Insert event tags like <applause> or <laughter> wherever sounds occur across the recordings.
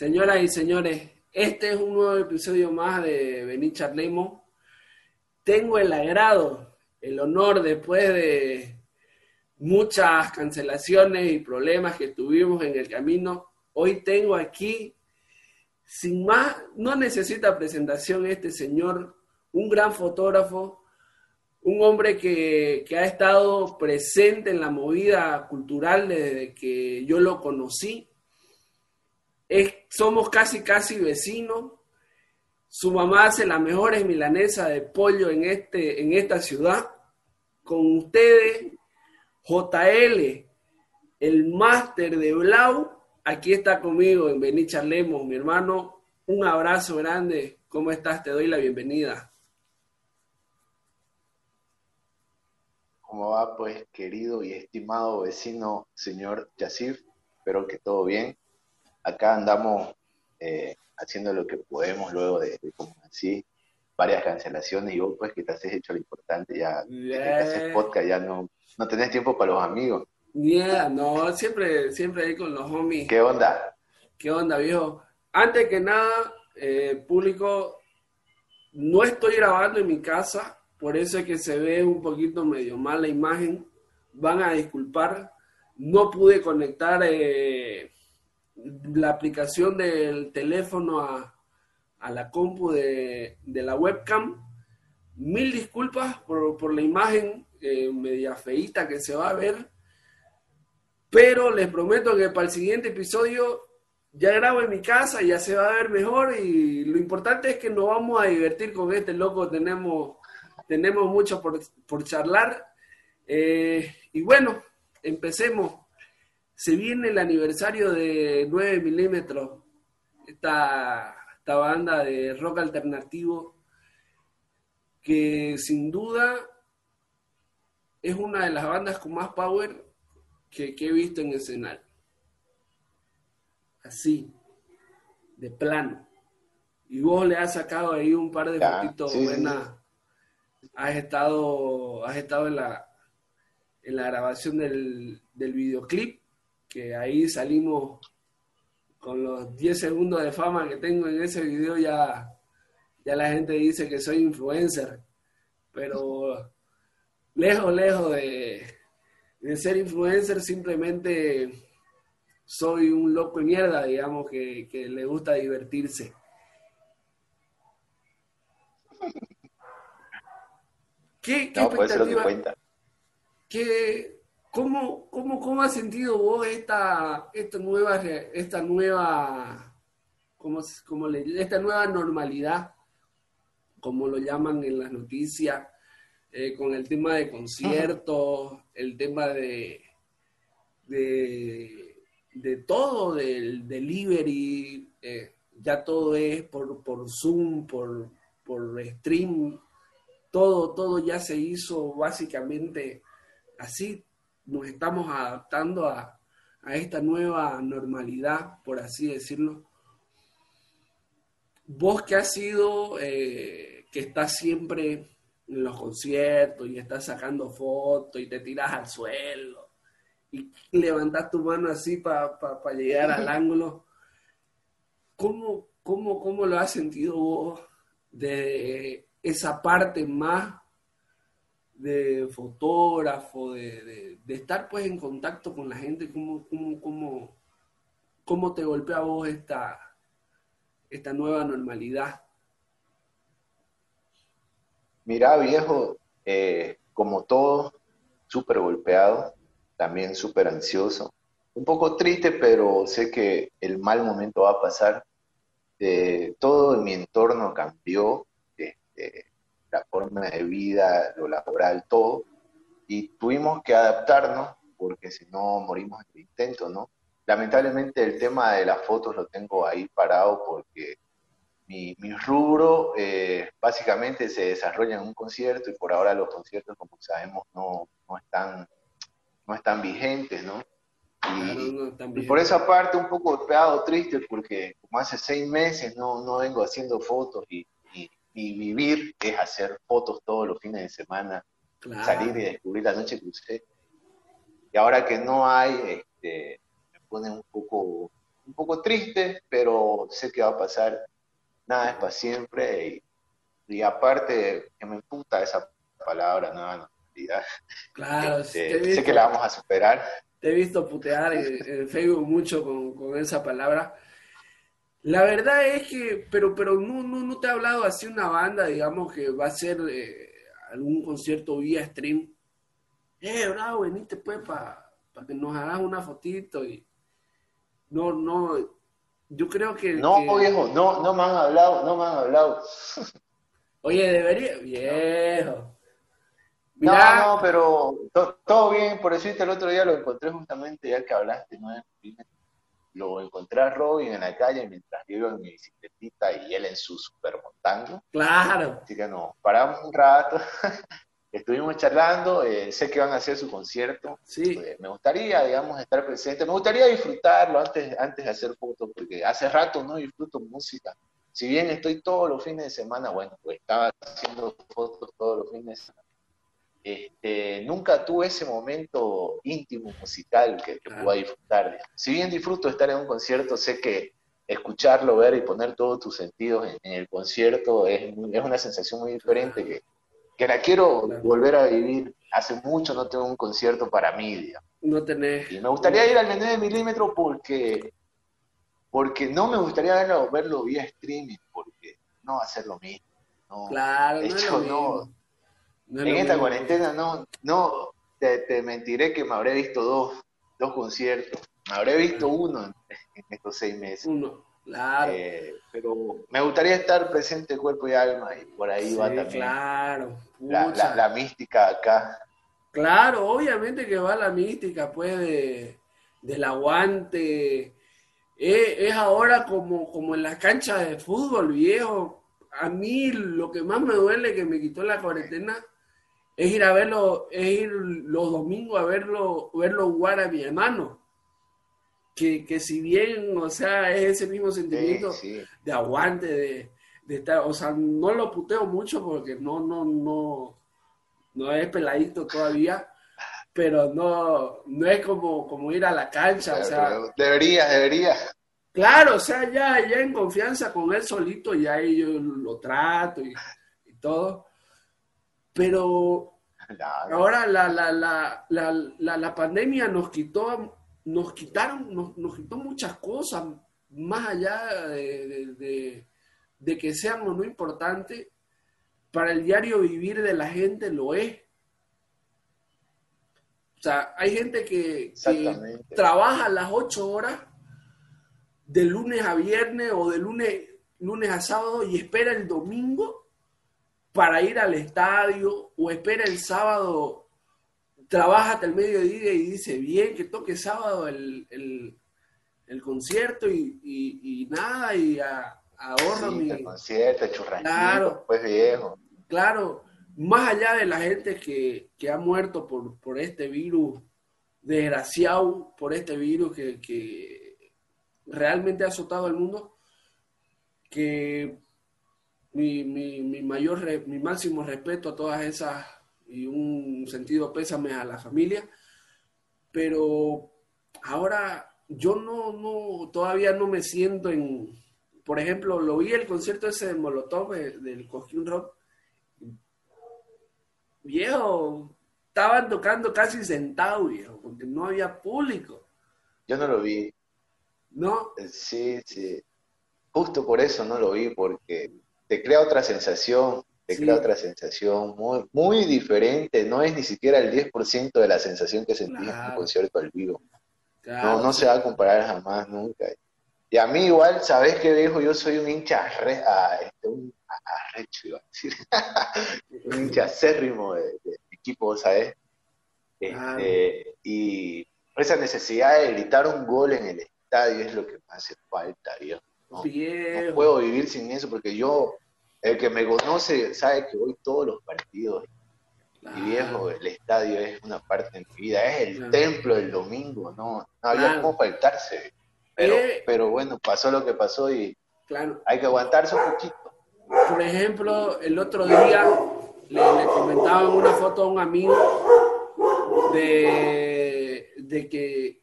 Señoras y señores, este es un nuevo episodio más de Benny Charlemo. Tengo el agrado, el honor después de muchas cancelaciones y problemas que tuvimos en el camino. Hoy tengo aquí, sin más, no necesita presentación este señor, un gran fotógrafo, un hombre que, que ha estado presente en la movida cultural desde que yo lo conocí somos casi, casi vecinos. Su mamá hace las mejores milanesas de pollo en, este, en esta ciudad. Con ustedes, JL, el máster de Blau, aquí está conmigo en Bení Charlemos, mi hermano. Un abrazo grande. ¿Cómo estás? Te doy la bienvenida. ¿Cómo va, pues, querido y estimado vecino, señor Yacif? Espero que todo bien acá andamos eh, haciendo lo que podemos luego de, como así, varias cancelaciones y vos pues que te has hecho lo importante ya, que haces podcast, ya no, no tenés tiempo para los amigos. Yeah, no, siempre, siempre ahí con los homies. ¿Qué onda? ¿Qué onda, viejo? Antes que nada, eh, público, no estoy grabando en mi casa, por eso es que se ve un poquito medio mal la imagen. Van a disculpar, no pude conectar eh, la aplicación del teléfono a, la compu de, la webcam. Mil disculpas por, la imagen eh, media feita que se va a ver. Pero les prometo que para el siguiente episodio ya grabo en mi casa, ya se va a ver mejor y lo importante es que nos vamos a divertir con este loco, tenemos, tenemos mucho por, charlar. Eh, y bueno, empecemos se viene el aniversario de 9 milímetros, esta, esta banda de rock alternativo que sin duda es una de las bandas con más power que, he visto en escenario. Así, de plano. Y vos le has sacado ahí un par de fotitos buenas. Has estado, has estado en la, en la grabación del, del videoclip que ahí salimos con los 10 segundos de fama que tengo en ese video, ya, ya la gente dice que soy influencer, pero lejos, lejos de, ser influencer, simplemente soy un loco de mierda, digamos, que, le gusta divertirse. ¿Qué, qué expectativa? ¿Qué, ¿Cómo, cómo, cómo has sentido vos esta, esta nueva, esta nueva, cómo, le, esta nueva normalidad, como lo llaman en las noticias, eh, con el tema de conciertos, el tema de, de, todo, del delivery, eh, ya todo es por, por Zoom, por, por stream, todo, todo ya se hizo básicamente así nos estamos adaptando a, esta nueva normalidad, por así decirlo. Vos que has sido, eh, que estás siempre en los conciertos y estás sacando fotos y te tiras al suelo y levantas tu mano así para llegar al <laughs> ángulo, ¿cómo, cómo, ¿cómo lo has sentido vos de esa parte más de fotógrafo, de, estar pues en contacto con la gente, ¿cómo, cómo, cómo, te golpea a vos esta, esta nueva normalidad? Mira, viejo, eh, como todo, súper golpeado, también súper ansioso, un poco triste, pero sé que el mal momento va a pasar. Eh, todo en mi entorno cambió. Este, la forma de vida, lo laboral, todo, y tuvimos que adaptarnos porque si no morimos en el intento, ¿no? Lamentablemente el tema de las fotos lo tengo ahí parado porque mi, mi rubro eh, básicamente se desarrolla en un concierto y por ahora los conciertos, como sabemos, no, no, están, no están vigentes, ¿no? Y, por esa parte un poco golpeado, triste, porque como hace seis meses no, no vengo haciendo fotos y y vivir es hacer fotos todos los fines de semana, salir y descubrir la noche crucé. Y ahora que no hay, este, me pone un poco un poco triste, pero sé que va a pasar, nada es para siempre, y, aparte que me imputa esa palabra, nada, no, Claro, <laughs> este, sé que la vamos a superar. Te he visto putear en, Facebook mucho con, con, esa palabra. La verdad es que, pero, pero no, no, no te he hablado así una banda, digamos, que va a ser eh, algún concierto vía stream. Eh, bravo, veniste pues para que nos hagas una fotito y no, no, yo creo que... No, viejo, no, no me han hablado, no me han hablado. <laughs> Oye, debería, viejo. No, no, pero todo bien, por eso el otro día lo encontré justamente, ya que hablaste, ¿no? Lo encontré a Robin en la calle mientras yo iba en mi bicicletita y él en su supermontango. Claro. Así que nos paramos un rato, <laughs> estuvimos charlando, eh, sé que van a hacer su concierto. Sí. Pues, me gustaría, digamos, estar presente, me gustaría disfrutarlo antes, antes de hacer fotos, porque hace rato no disfruto música. Si bien estoy todos los fines de semana, bueno, pues estaba haciendo fotos todos los fines de semana este, nunca tuve ese momento íntimo musical que, pueda disfrutar. Si bien disfruto estar en un concierto, sé que escucharlo, ver y poner todos tus sentidos en, el concierto es, es, una sensación muy diferente que, que la quiero volver a vivir. Hace mucho no tengo un concierto para mí. No tenés. Y me gustaría ir al Mené de Milímetro porque, porque no me gustaría verlo, verlo vía streaming, porque no va a ser lo mismo. claro, no en esta cuarentena no, no te, mentiré que me habré visto dos, dos conciertos. Me habré visto uno en, estos seis meses. Uno, claro. Eh, pero me gustaría estar presente cuerpo y alma y por ahí va también. Claro. La, la, mística acá. Claro, obviamente que va la mística, pues, de, del aguante. Es, es, ahora como, como en la cancha de fútbol, viejo. A mí lo que más me duele que me quitó la cuarentena es ir a verlo, es ir los domingos a verlo, verlo jugar a mi hermano. Que, que si bien, o sea, es ese mismo sentimiento de aguante, de, de, estar, o sea, no lo puteo mucho porque no, no, no, no es peladito todavía, pero no, no es como, como ir a la cancha, o sea. Debería, debería. Claro, o sea, ya, ya en confianza con él solito, ya yo lo trato y, y todo pero <laughs> ahora la, la, la, la, pandemia nos quitó, nos quitaron, nos, quitó muchas cosas, más allá de, que sean o no importantes, para el diario vivir de la gente lo es. O sea, hay gente que, que trabaja las ocho horas de lunes a viernes o de lunes, lunes a sábado y espera el domingo para ir al estadio o espera el sábado, trabaja hasta el mediodía y dice, bien, que toque sábado el, concierto y, nada, y ahorro mi... El concierto, claro, pues viejo. Claro, más allá de la gente que, ha muerto por, por, este virus desgraciado, por este virus que, que realmente ha azotado al mundo, que mi, mi, mi mayor, mi máximo respeto a todas esas y un sentido pésame a la familia, pero ahora yo no, no, todavía no me siento en, por ejemplo, lo vi el concierto ese de Molotov, eh, del Cosquín Rock, viejo, estaban tocando casi sentado, viejo, porque no había público. Yo no lo vi. ¿No? Sí, sí. Justo por eso no lo vi, porque te crea otra sensación, te crea otra sensación muy, muy diferente, no es ni siquiera el 10% de la sensación que sentí en un concierto al vivo. No, no se va a comparar jamás, nunca. Y a mí igual, ¿sabes qué viejo? Yo soy un hincha re, este, un arrecho, iba a decir. <laughs> un hincha acérrimo de, equipo, ¿sabes? Este, y esa necesidad de gritar un gol en el estadio es lo que me hace falta, viejo. No, puedo vivir sin eso porque yo, el que me conoce, sabe que voy todos los partidos. Y viejo, el estadio es una parte de mi vida, es el templo del domingo, no, había cómo faltarse. Pero, eh, pero bueno, pasó lo que pasó y claro. hay que aguantarse un poquito. Por ejemplo, el otro día le, comentaba en una foto a un amigo de, de que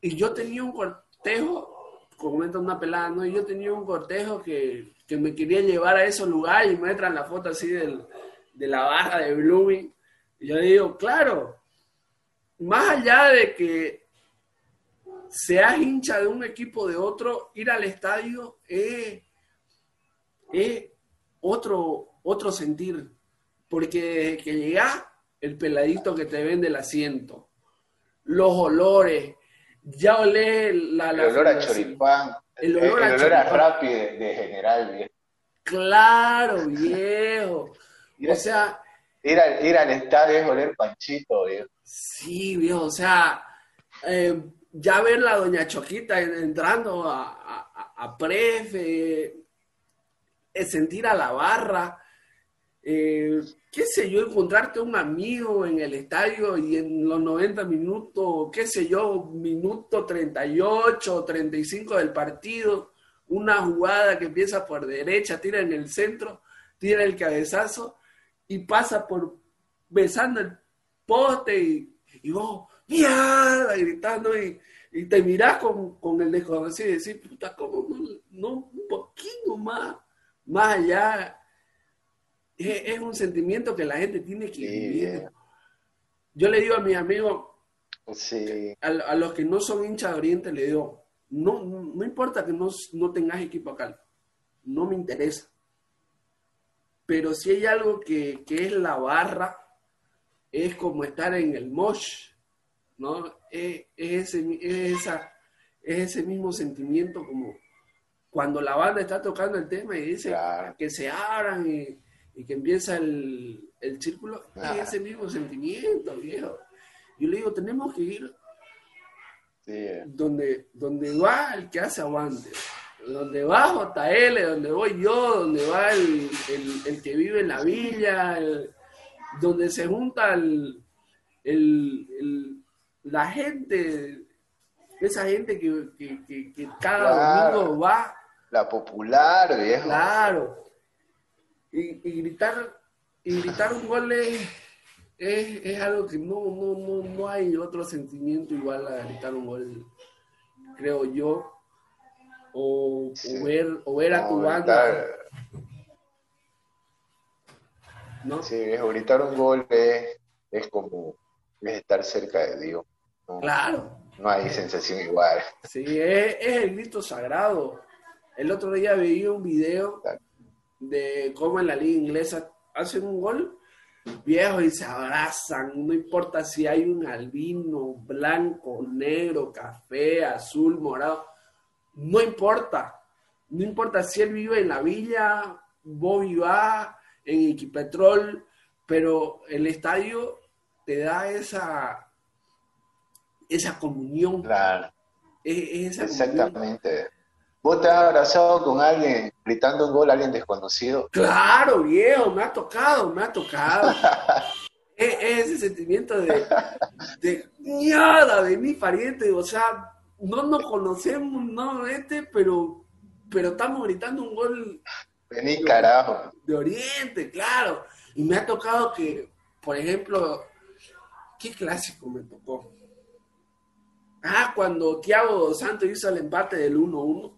y yo tenía un cortejo comenta una pelada, ¿no? Y yo tenía un cortejo que, que me quería llevar a esos lugares y muestran la foto así del, de la barra de Blooming. Y yo digo, claro, más allá de que seas hincha de un equipo de otro, ir al estadio es, otro, otro sentir. Porque que llegás, el peladito que te vende el asiento, los olores, ya olé la... El olor a choripán, el olor, a, olor de, general, viejo. Claro, viejo. <laughs> o sea... Ir al, ir al estadio es oler panchito, viejo. Sí, viejo, o sea, eh, ya ver la doña Choquita entrando a, a, prefe, eh, sentir a la barra, eh, qué sé yo, encontrarte un amigo en el estadio y en los 90 minutos, qué sé yo, minuto 38 o 35 del partido, una jugada que empieza por derecha, tira en el centro, tira el cabezazo y pasa por besando el poste y, y vos, ¡mierda! gritando y, y te mirás con, con el desconocido y decís, puta, ¿cómo no, un poquito más, más allá? Es, un sentimiento que la gente tiene que vivir. Yo le digo a mis amigos, a, los que no son hinchas de Oriente, le digo, no, no, importa que no, no tengas equipo acá, no me interesa. Pero si hay algo que, que es la barra, es como estar en el Mosh, ¿no? Es, ese, esa, ese mismo sentimiento como cuando la banda está tocando el tema y dice que se abran y, que empieza el, el círculo, es ese mismo sentimiento, viejo. Yo le digo, tenemos que ir donde, donde va el que hace aguante, donde va JL, donde voy yo, donde va el, el, que vive en la villa, donde se junta el, la gente, esa gente que, cada domingo va. La popular, viejo. Claro. Y, gritar, y gritar un gol es, es, algo que no, no, no, no hay otro sentimiento igual a gritar un gol, creo yo. O, ver, o ver a tu banda. ¿No? Sí, gritar un gol es, es como es estar cerca de Dios claro. No hay sensación igual. Sí, es, el grito sagrado. El otro día vi un video de cómo en la liga inglesa hacen un gol viejo y se abrazan, no importa si hay un albino, blanco, negro, café, azul, morado, no importa, no importa si él vive en la villa, vos vivás en Equipetrol, pero el estadio te da esa, esa comunión. Claro. Exactamente. ¿Vos te has abrazado con alguien gritando un gol a alguien desconocido? Claro, viejo, me ha tocado, me ha tocado. es, <laughs> ese sentimiento de, de nada, de mi pariente, o sea, no nos conocemos, no, este, pero, pero estamos gritando un gol. Vení, carajo. De Oriente, claro. Y me ha tocado que, por ejemplo, ¿qué clásico me tocó? Ah, cuando Thiago Santos hizo el empate del 1-1,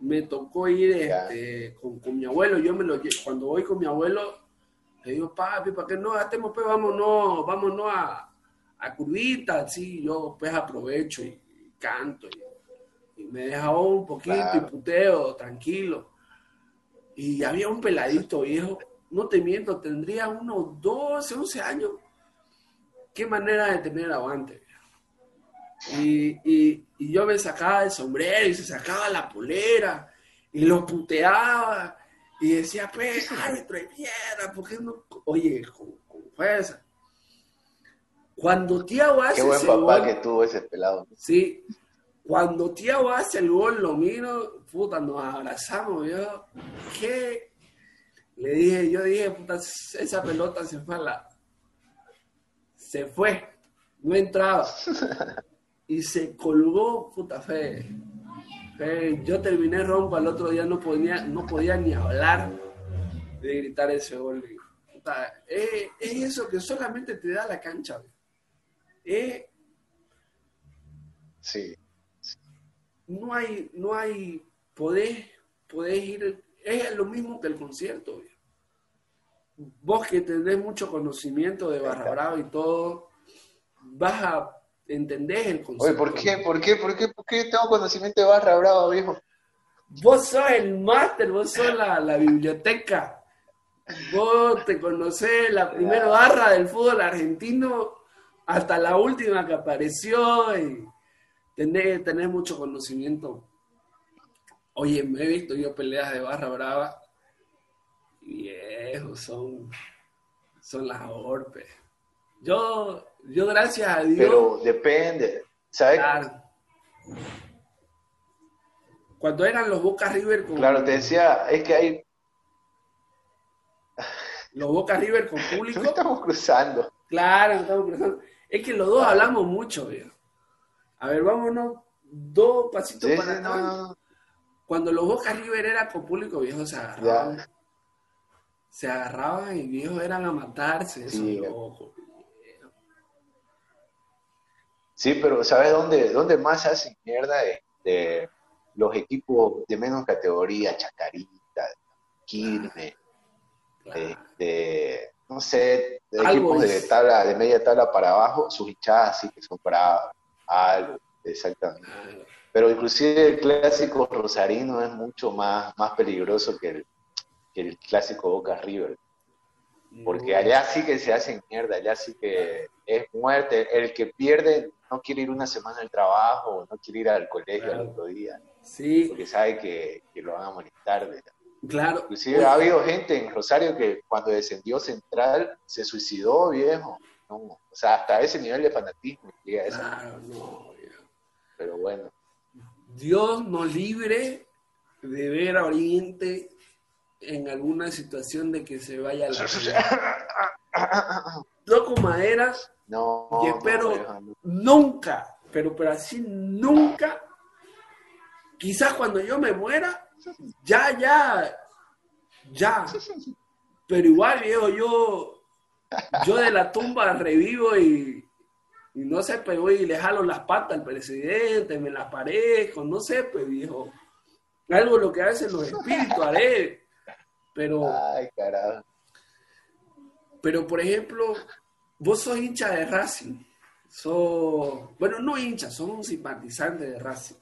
me tocó ir este, con, mi abuelo. Yo me lo cuando voy con mi abuelo, le digo, papi, ¿para qué no hacemos? Pues vámonos, vámonos a, a curvita, sí, yo pues aprovecho y, canto y, me deja un poquito y puteo, tranquilo. Y había un peladito viejo, no te miento, tendría unos 12, 11 años. Qué manera de tener aguante. Y, yo me sacaba el sombrero y se sacaba la polera y lo puteaba y decía, pues, árbitro de mierda, ¿por qué no? Oye, con, fuerza. Cuando Tiago hace Qué buen papá que tuvo ese pelado. Sí. Cuando Tiago hace el gol, lo miro, puta, nos abrazamos, yo, ¿qué? Le dije, yo dije, puta, esa pelota se fue a la... Se fue, no entraba. <laughs> y se colgó, puta fe. yo terminé ronco al otro día, no podía, no podía ni hablar de gritar ese gol. es, eso que solamente te da la cancha. sí. no hay, no hay, podés, podés ir, es lo mismo que el concierto. Vos que tenés mucho conocimiento de Barra Brava y todo, vas a entender el concepto. Oye, ¿por qué? ¿Por qué? ¿Por qué? ¿Por qué tengo conocimiento de Barra Brava, viejo? Vos sos el máster, vos sos la, la biblioteca. Vos te conocés la primera barra del fútbol argentino hasta la última que apareció y tenés, tenés mucho conocimiento. Oye, me he visto yo peleas de barra brava. Viejo, son, son las orpes. Yo, yo gracias a Dios. Pero depende, ¿sabes? Cuando eran los Boca River con... Claro, te decía, es que hay... Los Boca River con <laughs> público. No estamos cruzando. Claro, estamos cruzando. Es que los dos hablamos mucho, viejo. A ver, vámonos dos pasitos para atrás. Cuando los Boca River era con público, viejo, se agarraban. Se agarraban y viejos eran a matarse, sí. Sí, pero ¿sabes dónde, dónde más se hace mierda? de los equipos de menos categoría, Chacarita, Quilmes, de, no sé, de equipos de tabla, de media tabla para abajo, sus hinchadas sí que son para algo, exactamente. Pero inclusive el clásico rosarino es mucho más, más peligroso que el, que el clásico Boca River. Porque allá sí que se hace mierda, allá sí que es muerte. El que pierde no quiere ir una semana al trabajo, no quiere ir al colegio al otro día. Sí. Porque sabe que, lo van a molestar. Claro. Inclusive ha habido gente en Rosario que cuando descendió Central se suicidó, viejo. o sea, hasta ese nivel de fanatismo Claro, no, Pero bueno. Dios nos libre de ver a Oriente en alguna situación de que se vaya a la <laughs> Toco madera no, y espero nunca, pero, pero así nunca Quizás cuando yo me muera, ya, ya, ya. Pero igual, viejo, yo, yo de la tumba revivo y, no sé, pues voy y le jalo las patas al presidente, me las parezco, no sé, pues viejo. Algo lo que hacen los espíritus haré. Pero. Ay, carajo. Pero, por ejemplo, vos sos hincha de Racing. Sos, bueno, no hincha, sos un simpatizante de Racing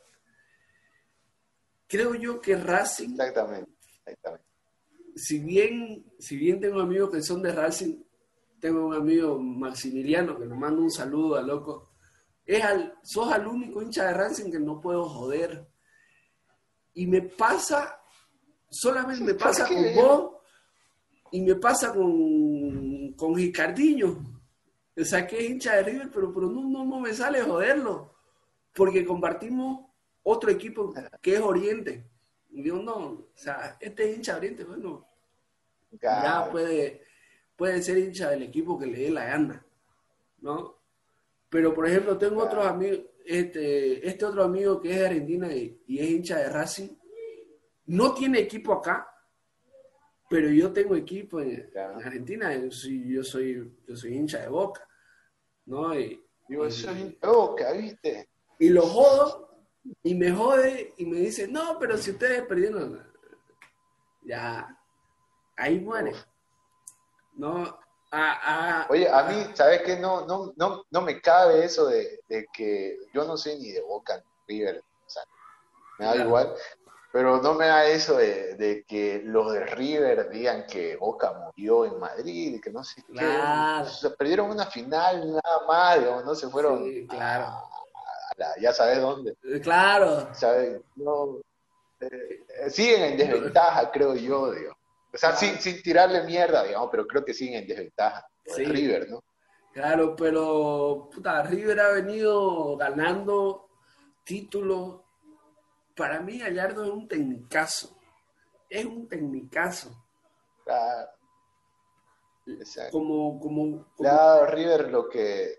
creo yo que Racing. Exactamente, Si bien, si bien tengo amigos que son de Racing, tengo un amigo Maximiliano que nos manda un saludo a loco. Es al, sos al único hincha de Racing que no puedo joder. Y me pasa, solamente me pasa con vos y me pasa con, con. O sea, que es hincha de River, pero, pero no, no, no me sale joderlo. Porque compartimos otro equipo que es Oriente. Y yo no, o sea, este hincha de Oriente, bueno, ya puede, puede ser hincha del equipo que le dé la gana, ¿no? Pero, por ejemplo, tengo otros amigos, este, este otro amigo que es de Argentina y, es hincha de Racing, no tiene equipo acá, pero yo tengo equipo en, Argentina, yo soy, yo soy, yo soy hincha de Boca, ¿no? Y, yo soy Boca, ¿viste? Y lo jodo y me jode y me dice, no, pero si ustedes perdieron, ya, ahí muere. No, Oye, a mí, ¿sabes qué? No, no, no, no me cabe eso de, que yo no soy ni de Boca ni River, o sea, me da igual, pero no me da eso de, que los de River digan que Boca murió en Madrid, que no sé qué. perdieron una final nada más, no se fueron. claro ya sabes dónde. Eh, claro. ¿Sabes? No, eh, siguen en desventaja, creo yo, digo. O sea, sin, sin tirarle mierda, digamos, pero creo que siguen en desventaja. Sí. River, ¿no? Claro, pero puta, River ha venido ganando títulos. Para mí, Gallardo es un tecnicazo. Es un tecnicazo. Claro. Como, como, como... River lo que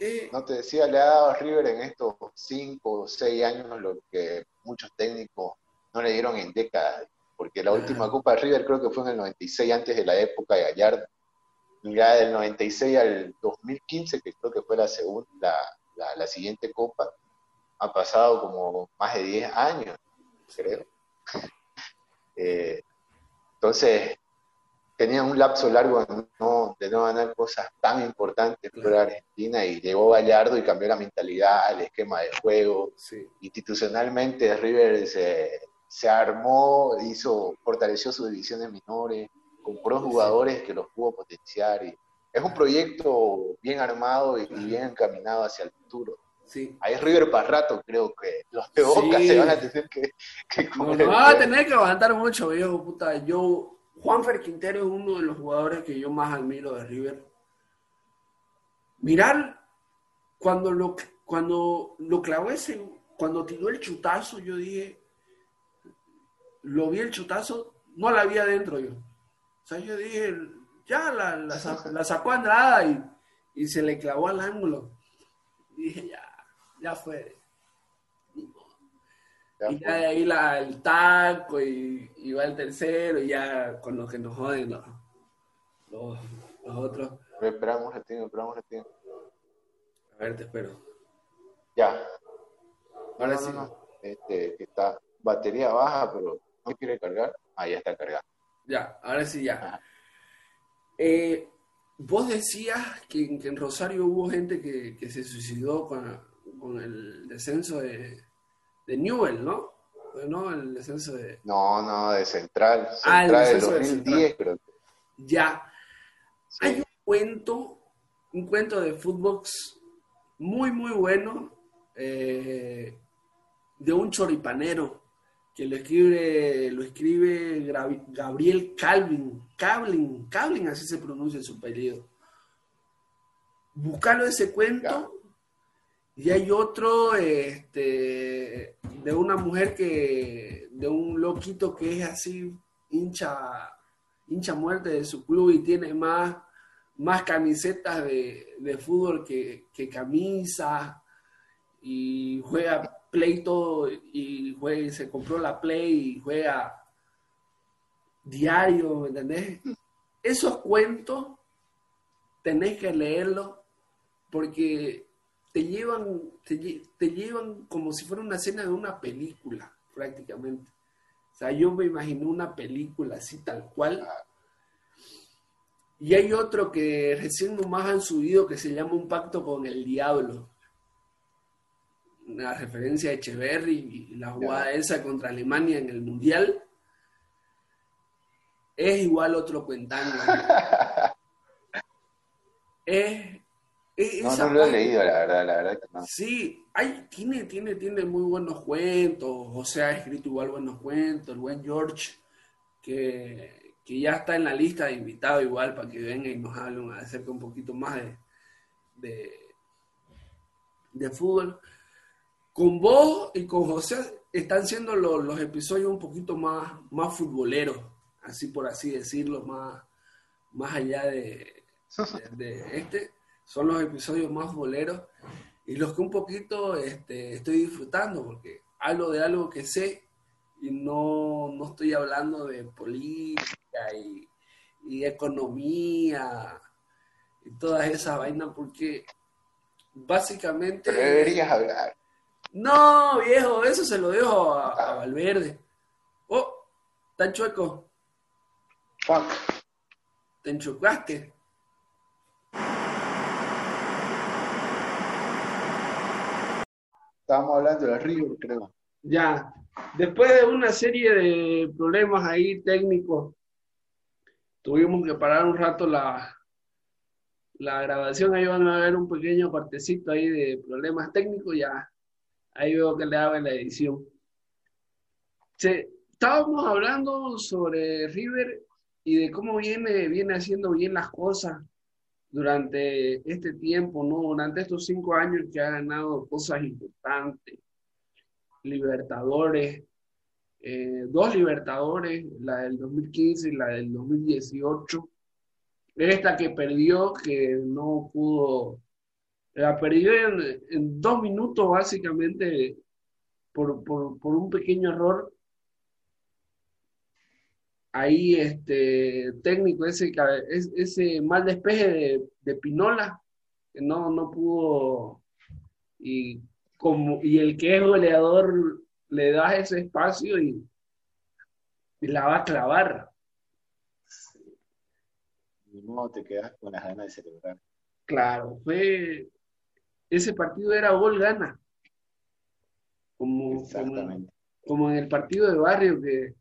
Eh, no te decía, le ha dado a River en estos cinco o seis años lo que muchos técnicos no le dieron en décadas, porque la última Copa de River creo que fue en el 96, antes de la época de Gallardo. Ya del 96 al 2015, que creo que fue la segunda, la, siguiente copa, ha pasado como más de 10 años, creo. <laughs> Eh, entonces, tenía un lapso largo de no, de no ganar cosas tan importantes para Argentina y llegó Gallardo y cambió la mentalidad, el esquema de juego. Institucionalmente River se, se, armó, hizo, fortaleció sus divisiones menores, compró jugadores que los pudo potenciar. Y es un proyecto bien armado y, bien encaminado hacia el futuro. Sí. Ahí River para rato, creo que los de Boca se van a tener que, que no, van a tener que aguantar mucho, viejo puta. Yo Juanfer Quintero es uno de los jugadores que yo más admiro de River. Mirar, cuando lo, cuando lo clavó ese, cuando tiró el chutazo, yo dije, lo vi el chutazo, no la vi adentro yo. O sea, yo dije, ya la, la, <laughs> sacó a Andrada y, y, se le clavó al ángulo. dije, ya, ya fue y ya de ahí la, el taco y, y, va el tercero y ya con los que nos joden los, los, otros. Esperamos un ratito, esperamos un ratito. A ver, te espero. Ya. Ahora sí. Este, está batería baja, pero no quiere cargar. Ah, ya está cargado. Ya, ahora sí, ya. Eh, vos decías que, en Rosario hubo gente que, que se suicidó con, con el descenso de, de Newell, ¿no? ¿no? El descenso de... No, no, de Central. ah, el descenso de 2010, creo. Ya. Hay un cuento, un cuento de Footbox muy, muy bueno eh, de un choripanero que lo escribe, lo escribe Gabriel Calvin, Calvin, Calvin, así se pronuncia su apellido. Buscalo ese cuento y hay otro este, de una mujer que, de un loquito que es así, hincha, hincha muerte de su club y tiene más, más camisetas de, fútbol que, que camisas y juega play todo y juega, se compró la play y juega diario, ¿me entendés? Esos cuentos tenés que leerlos porque te llevan, te, llevan como si fuera una escena de una película, prácticamente. O sea, yo me imaginé una película así tal cual. Y hay otro que recién nomás han subido que se llama Un pacto con el diablo. Una referencia a Echeverry y la jugada esa contra Alemania en el Mundial. Es igual otro cuentando. <laughs> es no, no lo he leído, la verdad, la verdad que no. Sí, hay, tiene, tiene, tiene muy buenos cuentos, o sea, ha escrito igual buenos cuentos, el buen George, que, ya está en la lista de invitados igual para que venga y nos hablen acerca un poquito más de, de, fútbol. Con vos y con José están siendo los, episodios un poquito más, más futboleros, así por así decirlo, más, más allá de, de este son los episodios más boleros y los que un poquito este, estoy disfrutando porque hablo de algo que sé y no, no estoy hablando de política y, economía y todas esas vainas porque básicamente... deberías hablar. No, viejo, eso se lo dejo a, Valverde. Oh, tan chueco. Te enchucaste. Estábamos hablando de River, creo. Ya, después de una serie de problemas ahí técnicos, tuvimos que parar un rato la, la grabación. Ahí van a ver un pequeño partecito ahí de problemas técnicos. Ya, ahí veo que le hago la edición. estábamos hablando sobre River y de cómo viene, viene haciendo bien las cosas durante este tiempo, ¿no? Durante estos cinco años que ha ganado cosas importantes, Libertadores, eh, dos Libertadores, la del 2015 y la del 2018. Esta que perdió, que no pudo, la perdió en, dos minutos básicamente por, por un pequeño error ahí este técnico, ese, ese mal despeje de, Pinola, que no, no pudo Y, como, y el que es goleador le das ese espacio y, y la va a clavar. Ni modo te quedas con las ganas de celebrar. Claro, fue. Ese partido era gol gana. Como, como, en el partido de barrio que.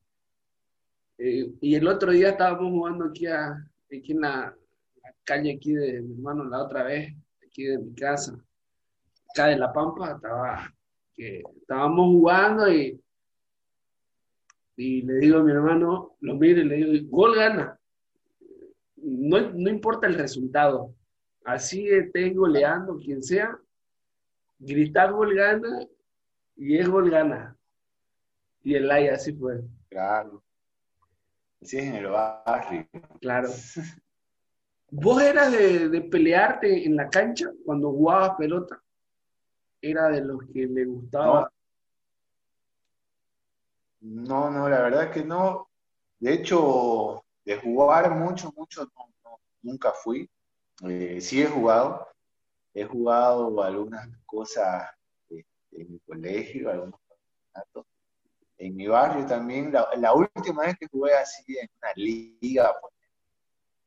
Eh, y el otro día estábamos jugando aquí, a, aquí en la, calle aquí de mi hermano la otra vez, aquí de mi casa, acá de La Pampa, estaba, que estábamos jugando y, y le digo a mi hermano, lo mire y le digo, gol gana. No, no importa el resultado, así estés goleando, quien sea, gritar gol gana y es gol gana. Y el ay así fue. Claro. Así es en el barrio. Claro. <laughs> ¿Vos eras de, pelearte en la cancha cuando jugabas pelota? ¿Era de los que le gustaba? No, no, la verdad que no. De hecho, de jugar mucho, mucho, nunca fui. Eh, sí he jugado. He jugado algunas cosas este, en mi colegio, algunos campeonatos. En mi barrio también. La, última vez que jugué así en una liga,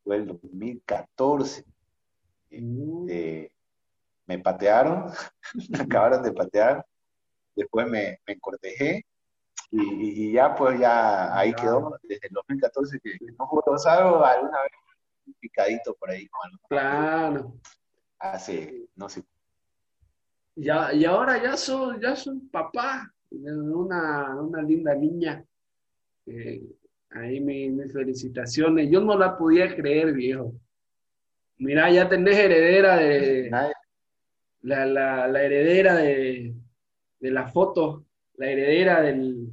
fue el 2014. Este, me patearon, <laughs> me acabaron de patear, después me, me cortejé y, ya pues ya ahí quedó desde el 2014 que, no juego algo alguna vez un picadito por ahí con Claro. Hace, no sé. Ya, y ahora ya soy, ya soy papá de una, una linda niña. Eh, Ahí mis felicitaciones. Yo no la podía creer, viejo. Mira, ya tenés heredera de. La, la, heredera de, de la foto, la heredera del,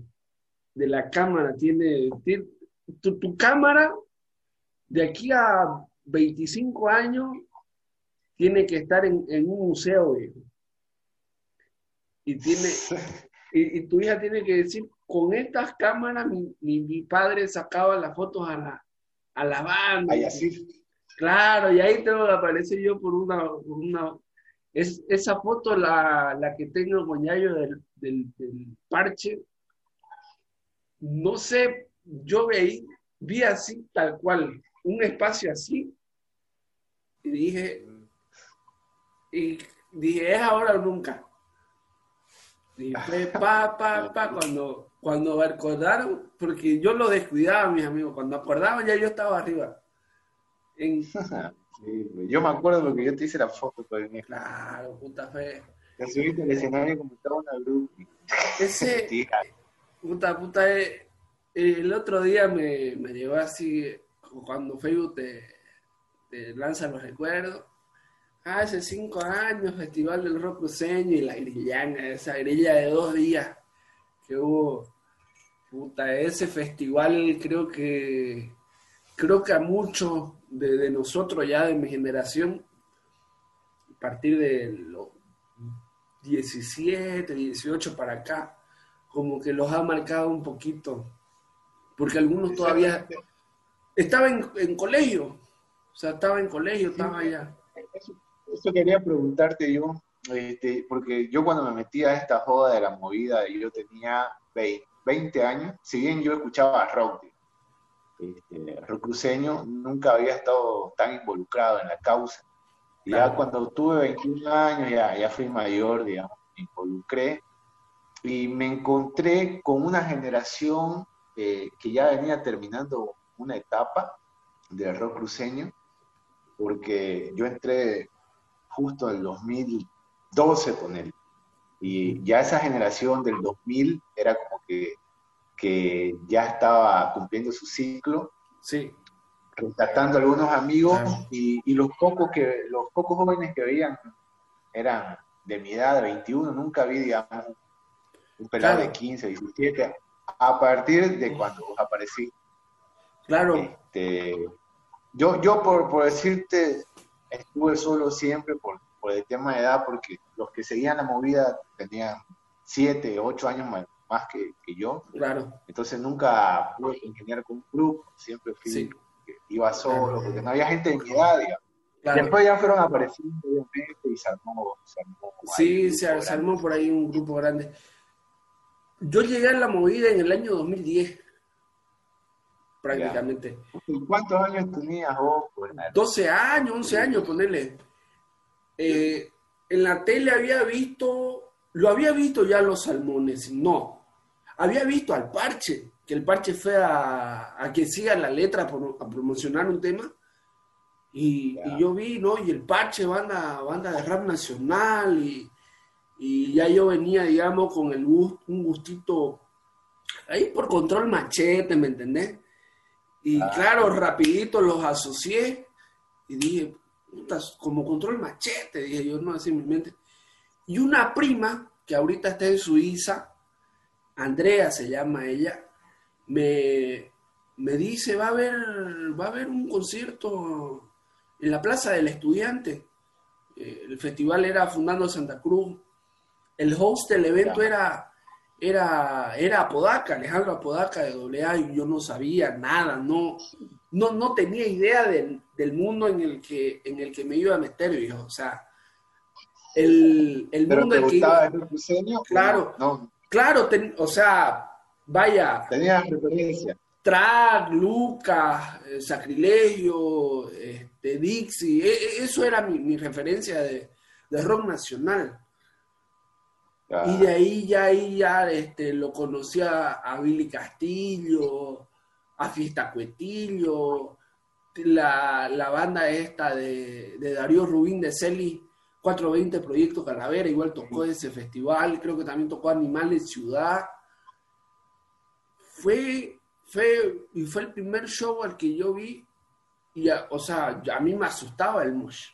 de la cámara. Tiene, tu, tu, cámara de aquí a 25 años tiene que estar en, en un museo, viejo. Y tiene. Y, y, tu hija tiene que decir, con estas cámaras mi, mi, padre sacaba las fotos a la, a la banda. Ahí así. Claro, y ahí tengo que aparecer yo por una, una es, esa foto la, la que tengo con Yayo del, del, parche. No sé, yo veí, vi así tal cual, un espacio así, y dije, y dije, es ahora o nunca. Y fue pa, pa, pa, cuando, cuando acordaron, porque yo lo descuidaba, mis amigos, cuando acordaban ya yo estaba arriba. <laughs> yo me acuerdo porque yo te hice la foto, pues. Claro, puta fe. Te subiste al escenario como estaba una grupo. Ese, <laughs> puta, puta, eh, el otro día me, me llegó así, cuando Facebook te, lanza los recuerdos. Hace cinco años, Festival del Rock Cruceño y la grillana, esa grilla de dos días que hubo Puta, ese festival creo que creo que a muchos de, nosotros ya de mi generación, a partir de los 17, 18 para acá, como que los ha marcado un poquito, porque algunos todavía estaba en, colegio, o sea, estaba en colegio, estaba allá. Eso, quería preguntarte yo, este, porque yo cuando me metí a esta joda de la movida, yo tenía 20 20 años, si bien yo escuchaba rock, este, rock cruceño, nunca había estado tan involucrado en la causa. Y ya cuando tuve 21 años, ya, ya fui mayor, digamos, me involucré y me encontré con una generación eh, que ya venía terminando una etapa del rock cruceño, porque yo entré justo en el 2012 con él. Y ya esa generación del 2000 era como que, que ya estaba cumpliendo su ciclo. Sí. Rescatando a algunos amigos y, y, los pocos que los pocos jóvenes que veían eran de mi edad, de 21, nunca vi, digamos, un pelado de 15, 17, a partir de cuando vos aparecí. Claro. Este, yo, yo por, por decirte, estuve solo siempre por, por el tema de edad, porque los que seguían la movida tenían siete, ocho años más, que, yo. Claro. Entonces nunca pude ingeniar con un grupo, siempre fui, iba solo, porque no había gente de mi edad, digamos. Después ya fueron apareciendo, obviamente, y se armó. sí, se, armó por ahí un grupo grande. Yo llegué a la movida en el año 2010, prácticamente. ¿Cuántos años tenías vos? 12 años, 11 años, ponele. Eh, en la tele había visto, lo había visto ya los salmones, no. Había visto al parche, que el parche fue a, a que siga la letra a promocionar un tema y, yo vi, ¿no? Y el parche, banda, banda de rap nacional, y, ya yo venía, digamos, con el un gustito, ahí por control machete, ¿me entendés? Y ah. claro, rapidito los asocié y dije, como control machete, dije yo, no, así en mi mente. Y una prima, que ahorita está en Suiza, Andrea se llama ella, me, me dice, va a haber, va a haber un concierto en la Plaza del Estudiante. Eh, el festival era Fundando Santa Cruz. El host del evento era, era, era Apodaca, Alejandro Apodaca de AA, y yo no sabía nada, no, no, no tenía idea del, mundo en el, que, en el que me iba a meter, viejo. O sea, el, el mundo en que iba... Claro, no. claro, o sea, vaya. Tenía referencia. Track, Lucas, eh, Sacrilegio, este, Dixie, e, e, eso era mi, referencia de, rock nacional. Y de ahí ya, ahí ya este, lo conocía a Billy Castillo, a Fiesta Cuetillo, la, banda esta de, Darío Rubín de Celi, 420 Proyecto Calavera, igual tocó ese festival, creo que también tocó Animales Ciudad. Fue fue, y fue el primer show al que yo vi, y o sea, a mí me asustaba el mosh.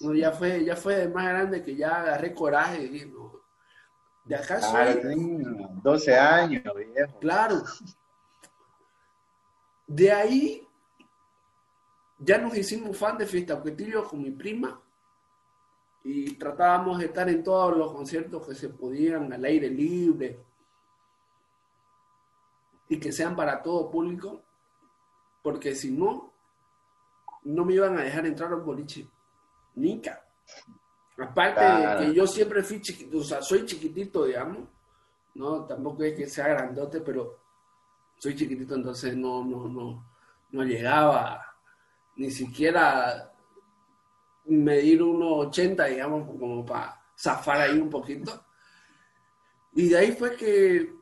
No, ya fue, ya fue más grande que ya agarré coraje y dije, de acá soy... 12 años, viejo. Claro. De ahí ya nos hicimos fan de Fiesta Cuetillo con mi prima y tratábamos de estar en todos los conciertos que se podían al aire libre y que sean para todo público, porque si no, no me iban a dejar entrar a un boliche. Nica. Aparte de que yo siempre fui chiquito, o sea, soy chiquitito, digamos, no, tampoco es que sea grandote, pero soy chiquitito, entonces no, no, no, no llegaba ni siquiera medir 1,80, digamos, como para zafar ahí un poquito. Y de ahí fue que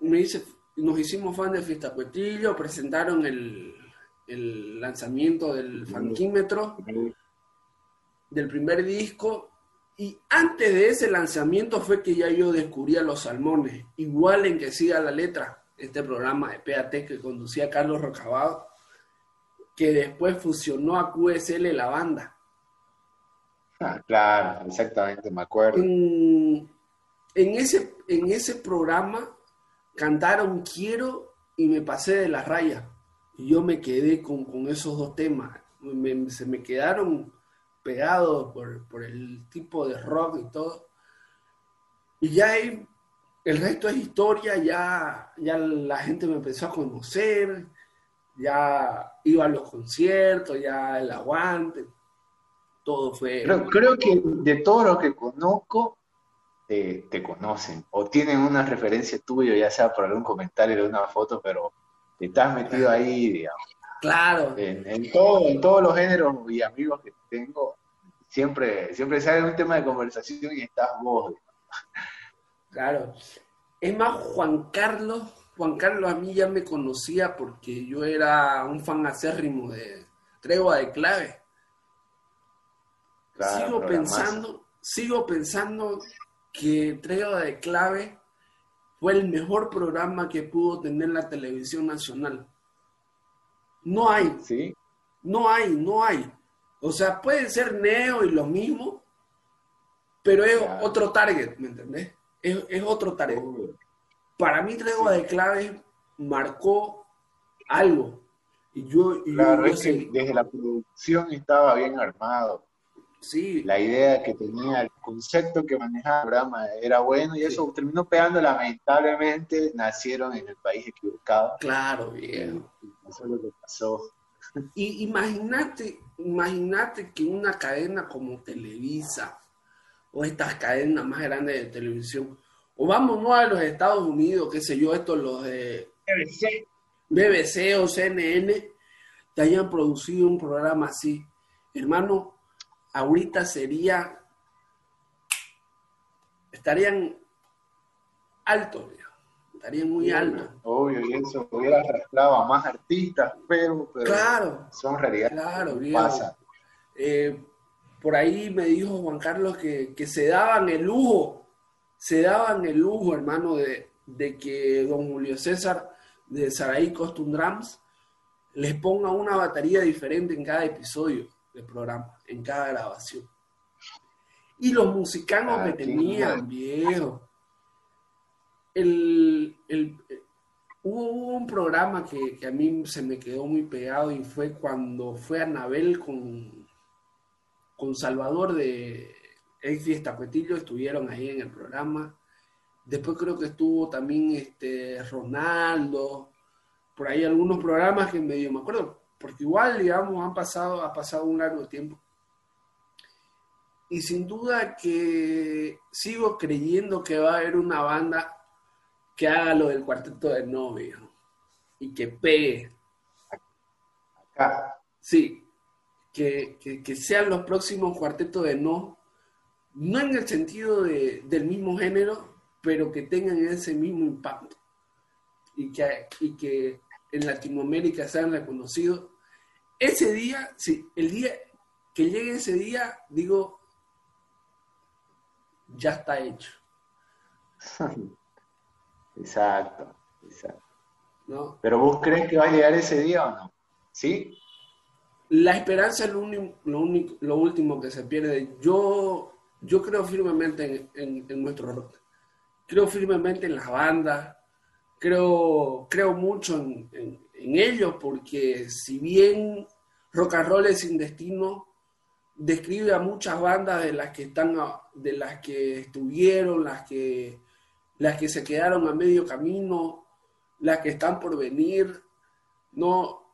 me hice nos hicimos fan de Fiesta Cuetillo, presentaron el, lanzamiento del fanquímetro, del primer disco, y antes de ese lanzamiento fue que ya yo descubría Los Salmones, igual en que siga la letra, este programa de PAT que conducía Carlos Rocabado, que después fusionó a QSL la banda. Ah, claro, exactamente, me acuerdo. En, ese, en ese programa cantaron Quiero y me pasé de la raya. Y yo me quedé con, esos dos temas. se me quedaron pegados por, el tipo de rock y todo. Y ya hay, el resto es historia, ya, ya la gente me empezó a conocer, ya iba a los conciertos, ya el aguante, todo fue... creo que de todo lo que conozco, te, conocen o tienen una referencia tuya, ya sea por algún comentario de una foto, pero te estás metido ahí, digamos. Claro. En, todo, en todos los géneros y amigos que tengo, siempre, siempre sale un tema de conversación y estás vos. Claro. Es más, Juan Carlos, Juan Carlos a mí ya me conocía porque yo era un fan acérrimo de Tregua de Clave. sigo pensando, sigo pensando que Tregua de Clave fue el mejor programa que pudo tener la televisión nacional. No hay. ¿Sí? No hay, no hay. O sea, puede ser Neo y lo mismo, pero es otro target, ¿me entendés? Es, otro target. Para mí, Tregua de Clave marcó algo. Y yo, desde la producción estaba bien armado. Sí. La idea que tenía, el concepto que manejaba el programa era bueno y eso terminó pegando. Lamentablemente nacieron en el país equivocado. Claro, bien. Eso es lo que pasó. Y imagínate, imagínate que una cadena como Televisa o estas cadenas más grandes de televisión, o vamos no a los Estados Unidos, qué sé yo, estos los de BBC, BBC o CNN, te hayan producido un programa así. Hermano, ahorita sería, estarían altos, estarían muy altos. Obvio, y eso hubiera arrastrado a más artistas, pero, claro, son realidad. Claro, pasa. Eh, por ahí me dijo Juan Carlos que, se daban el lujo, se daban el lujo, hermano, de, de que don Julio César de Saraí Costume Drums les ponga una batería diferente en cada episodio del programa, en cada grabación. Y los musicanos que ah, tenían, viejo. El, hubo un programa que, a mí se me quedó muy pegado y fue cuando fue Anabel con, con Salvador de El Fiesta Cuetillo, estuvieron ahí en el programa. Después creo que estuvo también este Ronaldo, por ahí algunos programas que medio me acuerdo, porque igual, digamos, han pasado, ha pasado un largo tiempo. Y sin duda que sigo creyendo que va a haber una banda que haga lo del cuarteto de novio y que pegue. Acá. Sí, que, sean los próximos cuartetos de no, no en el sentido del mismo género, pero que tengan ese mismo impacto y que, y que en Latinoamérica sean reconocidos. Ese día, sí, el día que llegue ese día, digo, ya está hecho. <laughs> Exacto, exacto. ¿No? Pero vos crees que va a llegar ese día o no? ¿Sí? La esperanza es lo, único, lo, último que se pierde. Yo, yo creo firmemente en, en nuestro rock. Creo firmemente en las bandas, creo, creo mucho en, ellos porque si bien Rock and Roll es sin destino, describe a muchas bandas de las que están de las que estuvieron, las que las que se quedaron a medio camino, las que están por venir, no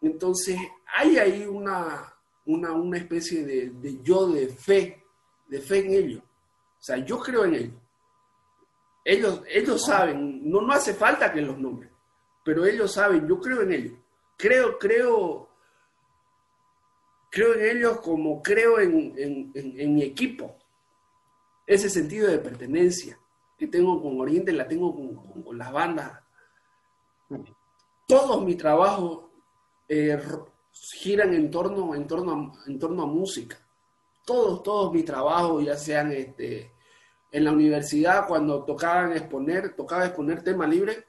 entonces hay ahí una, una, especie de, de, yo de fe, de fe en ellos. O sea, yo creo en ellos. Ellos, ellos saben, no, no hace falta que los nombren, pero ellos saben, yo creo en ellos. Creo, creo, creo en ellos como creo en, mi equipo. Ese sentido de pertenencia que tengo con Oriente la tengo con, las bandas. Todos mis trabajos eh, giran en torno, en, torno en torno a música. Todos, todos mis trabajos, ya sean este, en la universidad cuando tocaban exponer, tocaba exponer tema libre,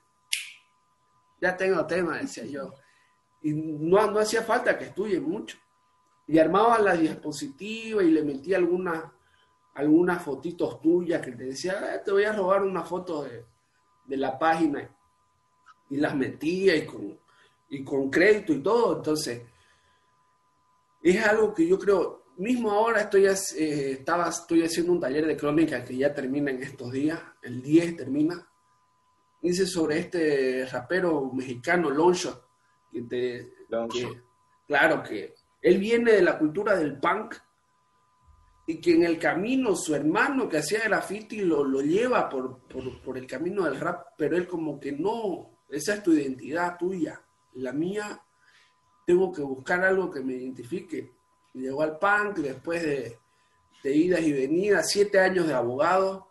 ya tengo tema, decía yo. Y no, hacía falta que estudie mucho. Y armaba la diapositiva y le metía algunas algunas fotitos tuyas que te decía, eh, te voy a robar una foto de, de, la página. Y las metía y con, y con crédito y todo. Entonces, es algo que yo creo, mismo ahora estoy, eh, estaba, estoy haciendo un taller de crónica que ya termina en estos días, el 10 termina. Hice sobre este rapero mexicano, Longshot, que te, claro que él viene de la cultura del punk y que en el camino su hermano que hacía graffiti lo, lo lleva por, por, por, el camino del rap, pero él como que no, esa es tu identidad tuya, la mía, tengo que buscar algo que me identifique llegó al punk después de, idas y venidas, siete años de abogado,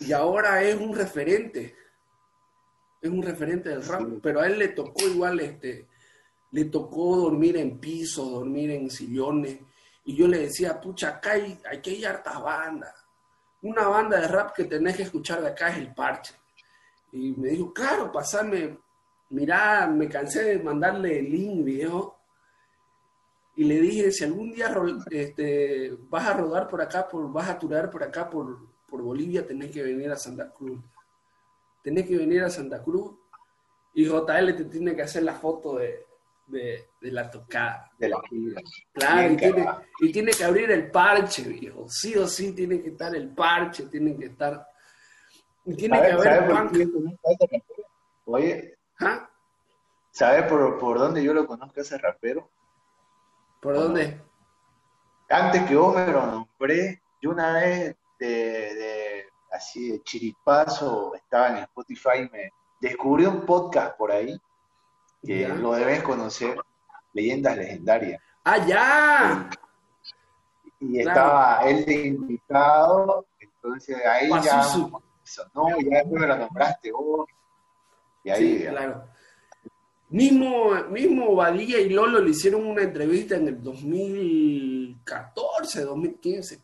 y ahora es un referente, es un referente del rap, pero a él le tocó igual, este, le tocó dormir en pisos, dormir en sillones, y yo le decía, pucha, acá hay, hay que ir hartas bandas, una banda de rap que tenés que escuchar de acá es El Parche, y me dijo, claro, pasame, mirá, me cansé de mandarle el link, viejo, y le dije, si algún día este, vas a rodar por acá, por, vas a turar por acá, por, por Bolivia, tenés que venir a Santa Cruz. Tenés que venir a Santa Cruz y JL te tiene que hacer la foto de, la tocada. De la. Claro, y tiene, que abrir el parche, viejo. Sí o sí tiene que estar el parche, tiene que estar... Y tiene que haber... Oye, ¿Ah? ¿Sabes por, por dónde yo lo conozco ese rapero? ¿Por dónde? Antes que vos me lo nombré, yo una vez de, así de chiripazo estaba en Spotify y me descubrí un podcast por ahí que lo debes conocer, Leyendas Legendarias. ¡Ah, ya! Y, estaba él de invitado, entonces ahí ya, no, ya me lo nombraste vos. Y ahí, sí, claro. Mismo, mismo Badilla y Lolo le hicieron una entrevista en el 2014, 2015,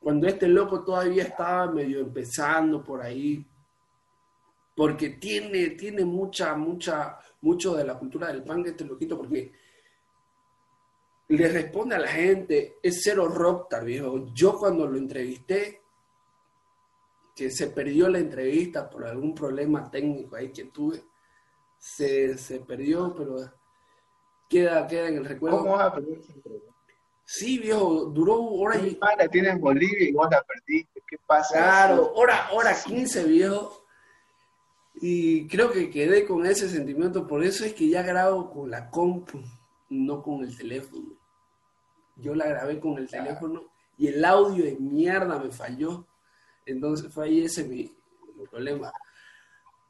cuando este loco todavía estaba medio empezando por ahí, porque tiene, tiene mucha, mucha, mucho de la cultura del punk este loquito, porque le responde a la gente, es cero rockstar, viejo. Yo cuando lo entrevisté, que se perdió la entrevista por algún problema técnico ahí que tuve, se, se perdió, pero queda, queda en el recuerdo. ¿Cómo vas a perder entrevista? Sí, viejo, duró hora y... La tienes en Bolivia y vos la perdiste, ¿qué pasa? Claro, hora, hora 15, viejo. Y creo que quedé con ese sentimiento, por eso es que ya grabo con la compu, no con el teléfono. Yo la grabé con el teléfono y el audio de mierda me falló. Entonces fue ahí ese mi, mi problema.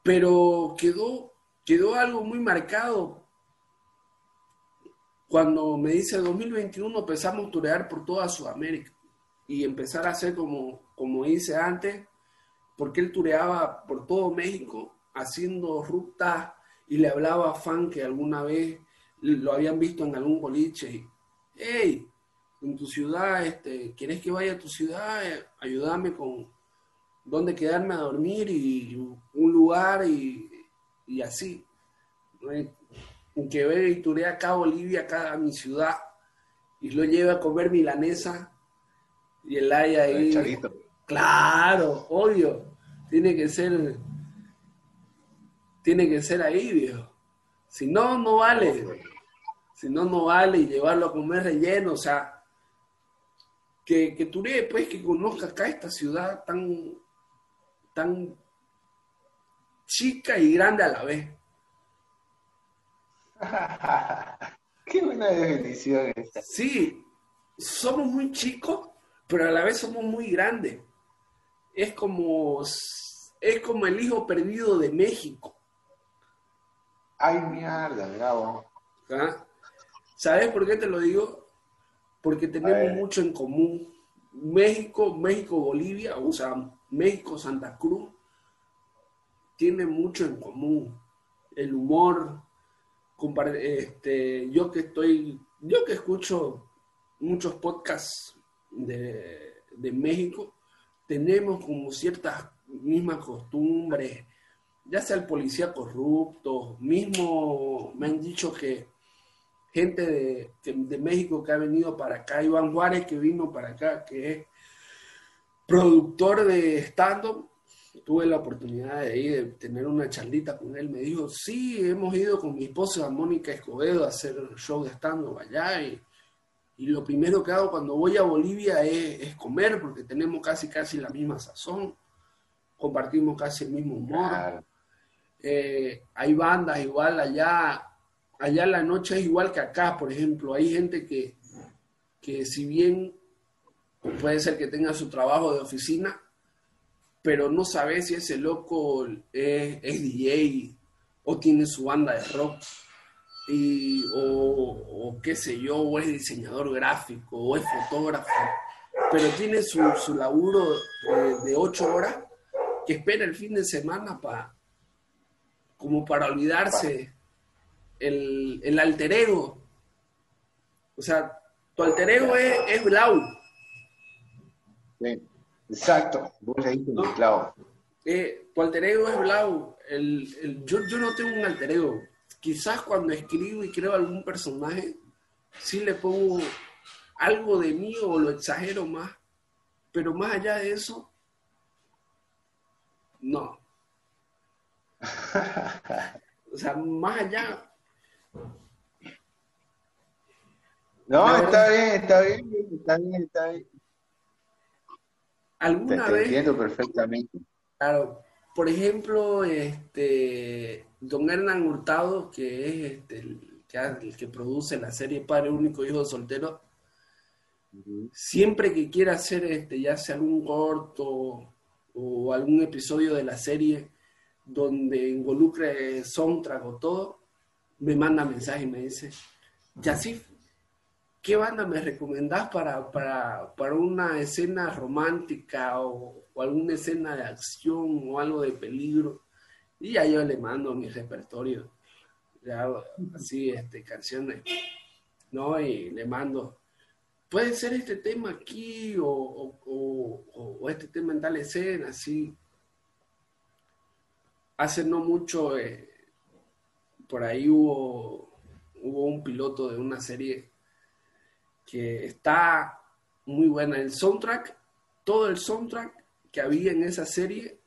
Pero quedó quedó algo muy marcado. Cuando me dice 2021 empezamos a turear por toda Sudamérica y empezar a hacer como, como hice antes, porque él tureaba por todo México haciendo rutas y le hablaba a fan que alguna vez lo habían visto en algún boliche. Hey, en tu ciudad, este, ¿quieres que vaya a tu ciudad? Ayúdame con dónde quedarme a dormir y un lugar y y así. Que ve y turea acá a Bolivia, acá a mi ciudad, y lo lleva a comer milanesa, y el haya ahí. Claro, obvio. Tiene que ser. Tiene que ser ahí, viejo. Si no, no vale. Si no, no vale. Y llevarlo a comer relleno, o sea. Que, que Turé, pues, que conozca acá esta ciudad tan, tan chica y grande a la vez. <laughs> Qué buena definición esta. Sí, somos muy chicos, pero a la vez somos muy grandes. Es como, es como el hijo perdido de México. Ay, mierda, bravo. ¿Ah? ¿Sabes por qué te lo digo? Porque tenemos mucho en común. México, México, Bolivia, o sea, México, Santa Cruz, tiene mucho en común. El humor, este, yo que estoy, yo que escucho muchos podcasts de, de México, tenemos como ciertas mismas costumbres, ya sea el policía corrupto, mismo me han dicho que gente de, de, México que ha venido para acá, Iván Juárez que vino para acá, que es productor de stand tuve la oportunidad de ir, de tener una charlita con él, me dijo, sí, hemos ido con mi esposa Mónica Escobedo a hacer show de stand-up allá y, lo primero que hago cuando voy a Bolivia es, comer porque tenemos casi casi la misma sazón, compartimos casi el mismo humor. Eh, hay bandas igual allá, allá la noche es igual que acá, por ejemplo, hay gente que, que si bien puede ser que tenga su trabajo de oficina, pero no sabes si ese loco es, DJ o tiene su banda de rock, y, o, qué sé yo, o es diseñador gráfico, o es fotógrafo, pero tiene su, su laburo de, ocho horas que espera el fin de semana para como para olvidarse el, el alter ego. O sea, tu alter ego es, es Blau. Exacto, vos leíste no, clavo. Eh, tu alter ego es Blau. El, yo, yo no tengo un alter ego. Quizás cuando escribo y creo algún personaje, sí le pongo algo de mí o lo exagero más. Pero más allá de eso, no. <laughs> o sea, más allá. No, está bien, está bien, está bien, está bien. ¿Alguna te, vez? entiendo perfectamente. Claro, por ejemplo, este, don Hernán Hurtado, que es este, el, que, produce la serie Padre Único Hijo Soltero, siempre que quiera hacer este, ya sea algún corto o algún episodio de la serie donde involucre soundtrack o todo, me manda mensaje y me dice, Yasif, ¿qué banda me recomendás para, para, una escena romántica o, alguna escena de acción o algo de peligro? Y ya yo le mando mi repertorio, ya, así, este, canciones, ¿no? Y le mando, puede ser este tema aquí o, o, este tema en tal escena, así. Hace no mucho, eh, por ahí hubo, hubo un piloto de una serie que está muy buena. El soundtrack, todo el soundtrack que había en esa serie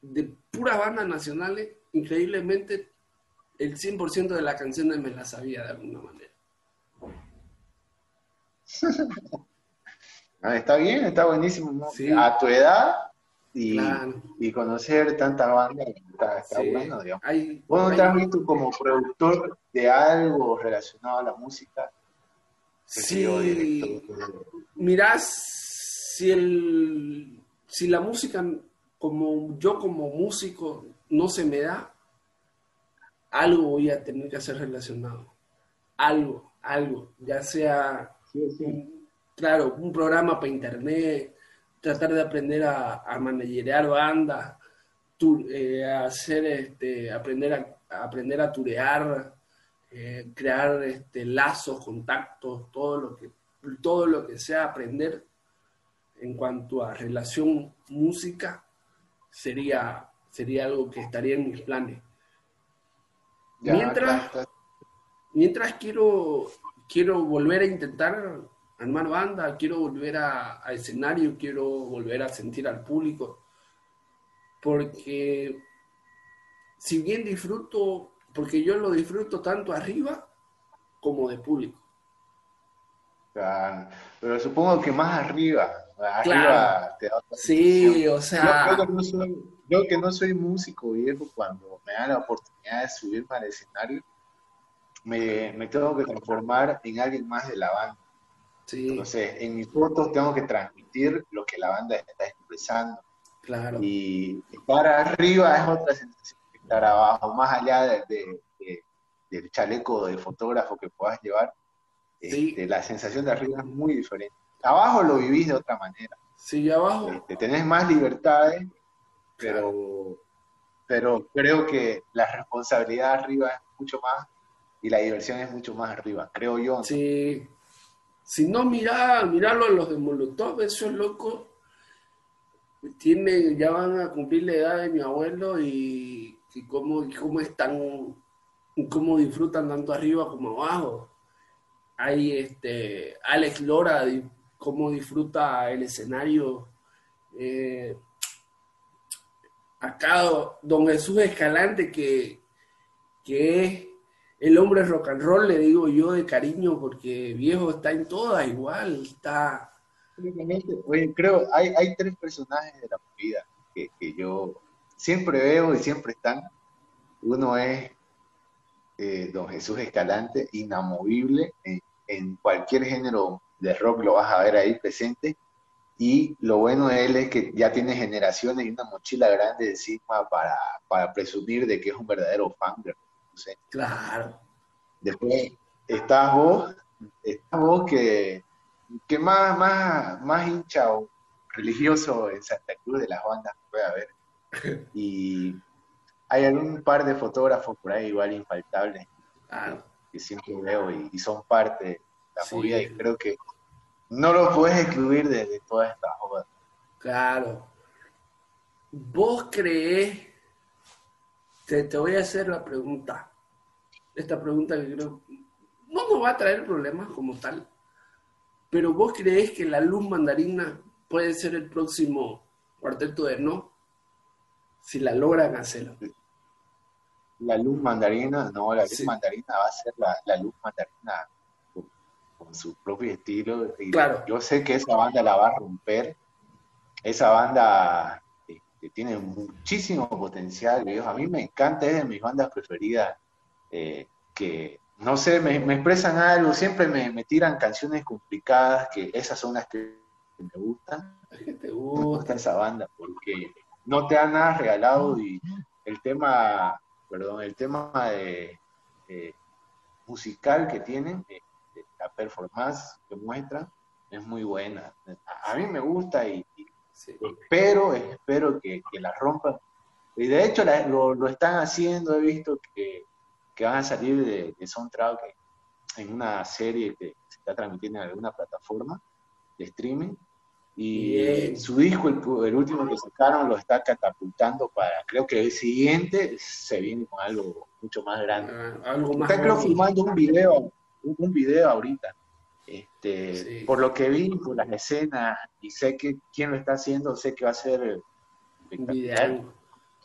de puras bandas nacionales, increíblemente el 100% de las canciones me las sabía de alguna manera. <laughs> Ah, está bien, está buenísimo. A tu edad y, y conocer tanta banda, está, bueno, digamos. ¿Vos no te has visto como productor de algo relacionado a la música? Sí, mirás, si, el, si la música, como yo como músico, no se me da, algo voy a tener que hacer relacionado. Algo, algo, ya sea, claro, un programa para internet, tratar de aprender a, a managerear bandas, eh, hacer, este, aprender a, aprender a turear, eh, crear este, lazos, contactos, todo lo que todo lo que sea aprender en cuanto a relación música sería sería algo que estaría en mis planes. mientras mientras quiero quiero volver a intentar armar banda, quiero volver a, a escenario, quiero volver a sentir al público, porque si bien disfruto porque yo lo disfruto tanto arriba como de público. pero supongo que más arriba. Arriba te da Sí, o sea. Yo, que no soy, músico viejo, cuando me dan la oportunidad de subirme al escenario, me, me tengo que transformar en alguien más de la banda. Sí. Entonces, en mis fotos tengo que transmitir lo que la banda está expresando. Claro. Y estar arriba es otra sensación estar abajo, más allá de, del chaleco de fotógrafo que puedas llevar, este, la sensación de arriba es muy diferente. Abajo lo vivís de otra manera. Sí, abajo. Este, tenés más libertades, pero, pero creo que la responsabilidad arriba es mucho más y la diversión es mucho más arriba, creo yo. Sí. Si no, mirá, mirarlo a los de Molotov, esos locos tienen, ya van a cumplir la edad de mi abuelo y y cómo, cómo están, cómo disfrutan tanto arriba como abajo. Hay este, Alex Lora, cómo disfruta el escenario. Eh, acá don Jesús Escalante, que, que es el hombre rock and roll, le digo yo de cariño, porque viejo está en todas igual, está... creo, hay, hay tres personajes de la vida que, que yo siempre veo y siempre están. Uno es eh, Don Jesús Escalante, inamovible, en, cualquier género de rock lo vas a ver ahí presente. Y lo bueno de él es que ya tiene generaciones y una mochila grande encima para, para presumir de que es un verdadero fan de Claro. Después estás vos, estás vos que, que más, más, más hincha o religioso en Santa Cruz de las bandas puede haber <laughs> y hay algún par de fotógrafos por ahí igual infaltables que siempre veo y, son parte de la movida y creo que no lo puedes excluir de, toda esta joda. Claro. ¿Vos crees? Te, te voy a hacer la pregunta. Esta pregunta que creo no nos va a traer problemas como tal. Pero vos crees que la luz mandarina puede ser el próximo cuarteto de no? Si la logran hacer. La luz mandarina, no, la luz mandarina va a ser la, luz mandarina con, su propio estilo. Y claro. Yo sé que esa banda la va a romper. Esa banda este, tiene muchísimo potencial, A mí me encanta, es de mis bandas preferidas, eh, que no sé, me, expresan algo, siempre me, tiran canciones complicadas, que esas son las que me gustan. Me gusta esa banda, porque no te dan nada regalado y el tema, perdón, el tema de, musical que tienen, la performance que muestran, es muy buena. A mí me gusta y, espero, espero que, la rompan. Y de hecho lo, están haciendo, he visto que, van a salir de, de soundtrack en una serie que se está transmitiendo en alguna plataforma de streaming. Y su disco, el, último que sacaron, lo está catapultando para, creo que el siguiente se viene con algo mucho más grande. Ah, algo más está creo filmando un video, un, video ahorita. Este, Por lo que vi, por las escenas, y sé que quién lo está haciendo, sé que va a ser espectacular.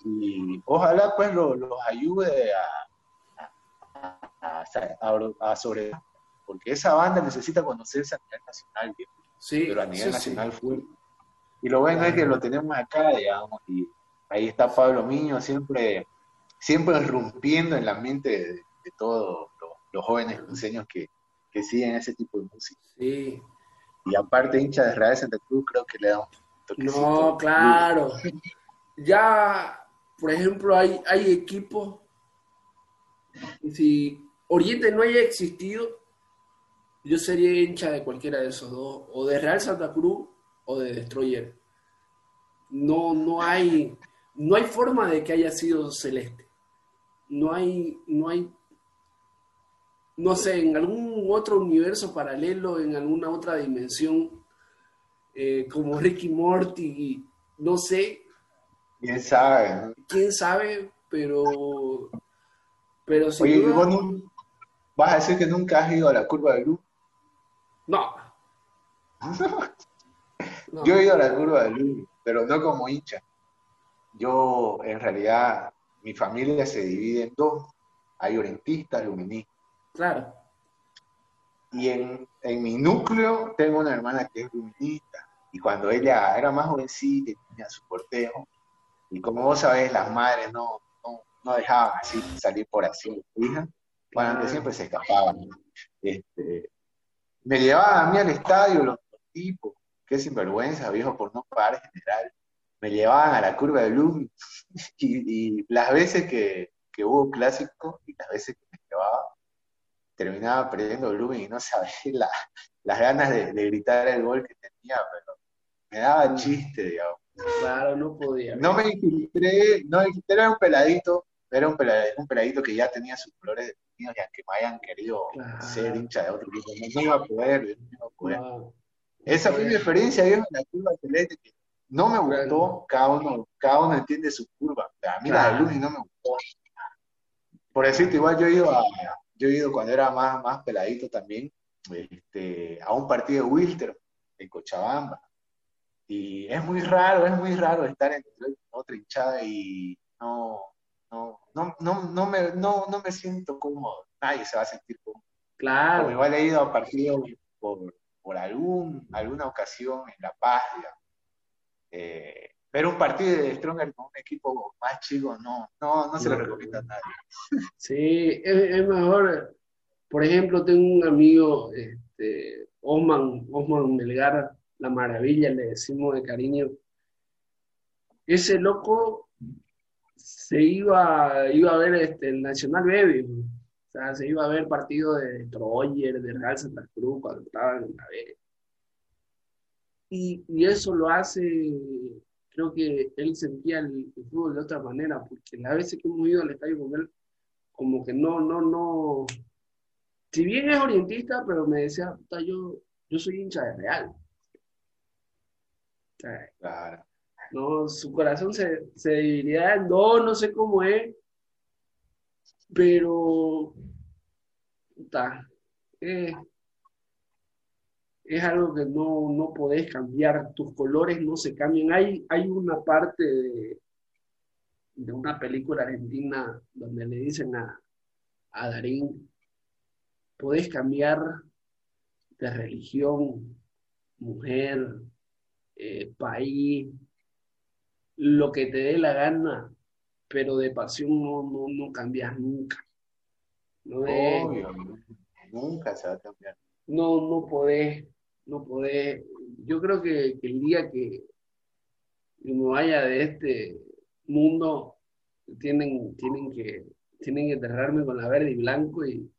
Y ojalá pues los ayude a, a, a, sobre porque esa banda necesita conocerse a nivel nacional, sí, pero a nivel nacional fue. Y lo bueno es que lo tenemos acá, digamos, y ahí está Pablo Miño siempre, siempre rompiendo en la mente de, todos los, jóvenes cruceños que, que siguen ese tipo de música. Sí. Y aparte, hincha de Real Santa Cruz, creo que le da un. No, claro. Ya, por ejemplo, hay, hay equipos. Si Oriente no haya existido, yo sería hincha de cualquiera de esos dos, o de Real Santa Cruz o de Destroyer. No, no hay, no hay forma de que haya sido celeste. No hay, no hay no sé, en algún otro universo paralelo, en alguna otra dimensión, eh, como Ricky Morty, no sé. ¿Quién sabe? ¿Quién sabe? Pero... Pero si Oye, ¿vas a decir que nunca has ido a la curva de luz? <laughs> No. Yo he ido a la curva de luz, pero no como hincha. Yo, en realidad, mi familia se divide en dos. Hay orientistas y luministas. Claro. Y en, mi núcleo tengo una hermana que es luminista. Y cuando ella era más jovencita y tenía su cortejo, y como vos sabés, las madres no, no, dejaban así salir por así hija, bueno, siempre se escapaban. Este, me llevaban a mí al estadio los, tipos, qué sinvergüenza, viejo, por no pagar general. Me llevaban a la curva de Bloom <laughs> y, y las veces que, que hubo clásico y las veces que me llevaba, terminaba perdiendo Blooming y no sabía <laughs> las ganas de, gritar el gol que tenía, pero me daba chiste, digamos. Claro, no podía. No me infiltré, no era un peladito, era un peladito, que ya tenía sus colores definidos y aunque me hayan querido ser hincha de otro equipo, no, iba a poder, no iba a poder. Esa fue mi experiencia, viejo, en la curva celeste, que no me gustó, cada uno, cada uno entiende su curva. A mí la de Blooming no me gustó. Por decirte, igual yo he ido a, yo he ido cuando era más, más peladito también este, a un partido de Wilter en Cochabamba. Y es muy raro, es muy raro estar en otra hinchada y no, no, no, no, no, me, no, no me siento cómodo. Nadie se va a sentir cómodo. Claro. igual he ido a partidos por, por algún, alguna ocasión en La Paz, eh, pero un partido de Stronger con un equipo más chico no, no, no se lo recomienda a nadie. Sí, es, mejor. Por ejemplo, tengo un amigo, este, Osman, Osman Melgar, la maravilla, le decimos de cariño. Ese loco se iba, iba a ver este, el Nacional Baby. O sea, se iba a ver partido de Troyer, de Real Santa Cruz, cuando estaban en la B. Y, y eso lo hace creo que él sentía el, fútbol de otra manera, porque las veces que hemos ido al estadio con él, como que no, no, no. Si bien es orientista, pero me decía, yo, yo soy hincha de Real. claro. No, su corazón se, se dividiría en dos, no sé cómo es, pero. Eh, es algo que no, no podés cambiar, tus colores no se cambian. Hay, hay una parte de, de una película argentina donde le dicen a, a Darín, podés cambiar de religión, mujer, eh, país, lo que te dé la gana, pero de pasión no, no, no cambias nunca. No Obvio, nunca se va a cambiar. No, no podés, no podés. Yo creo que, el día que me vaya de este mundo, tienen, tienen, que, tienen que enterrarme con la verde y blanco y,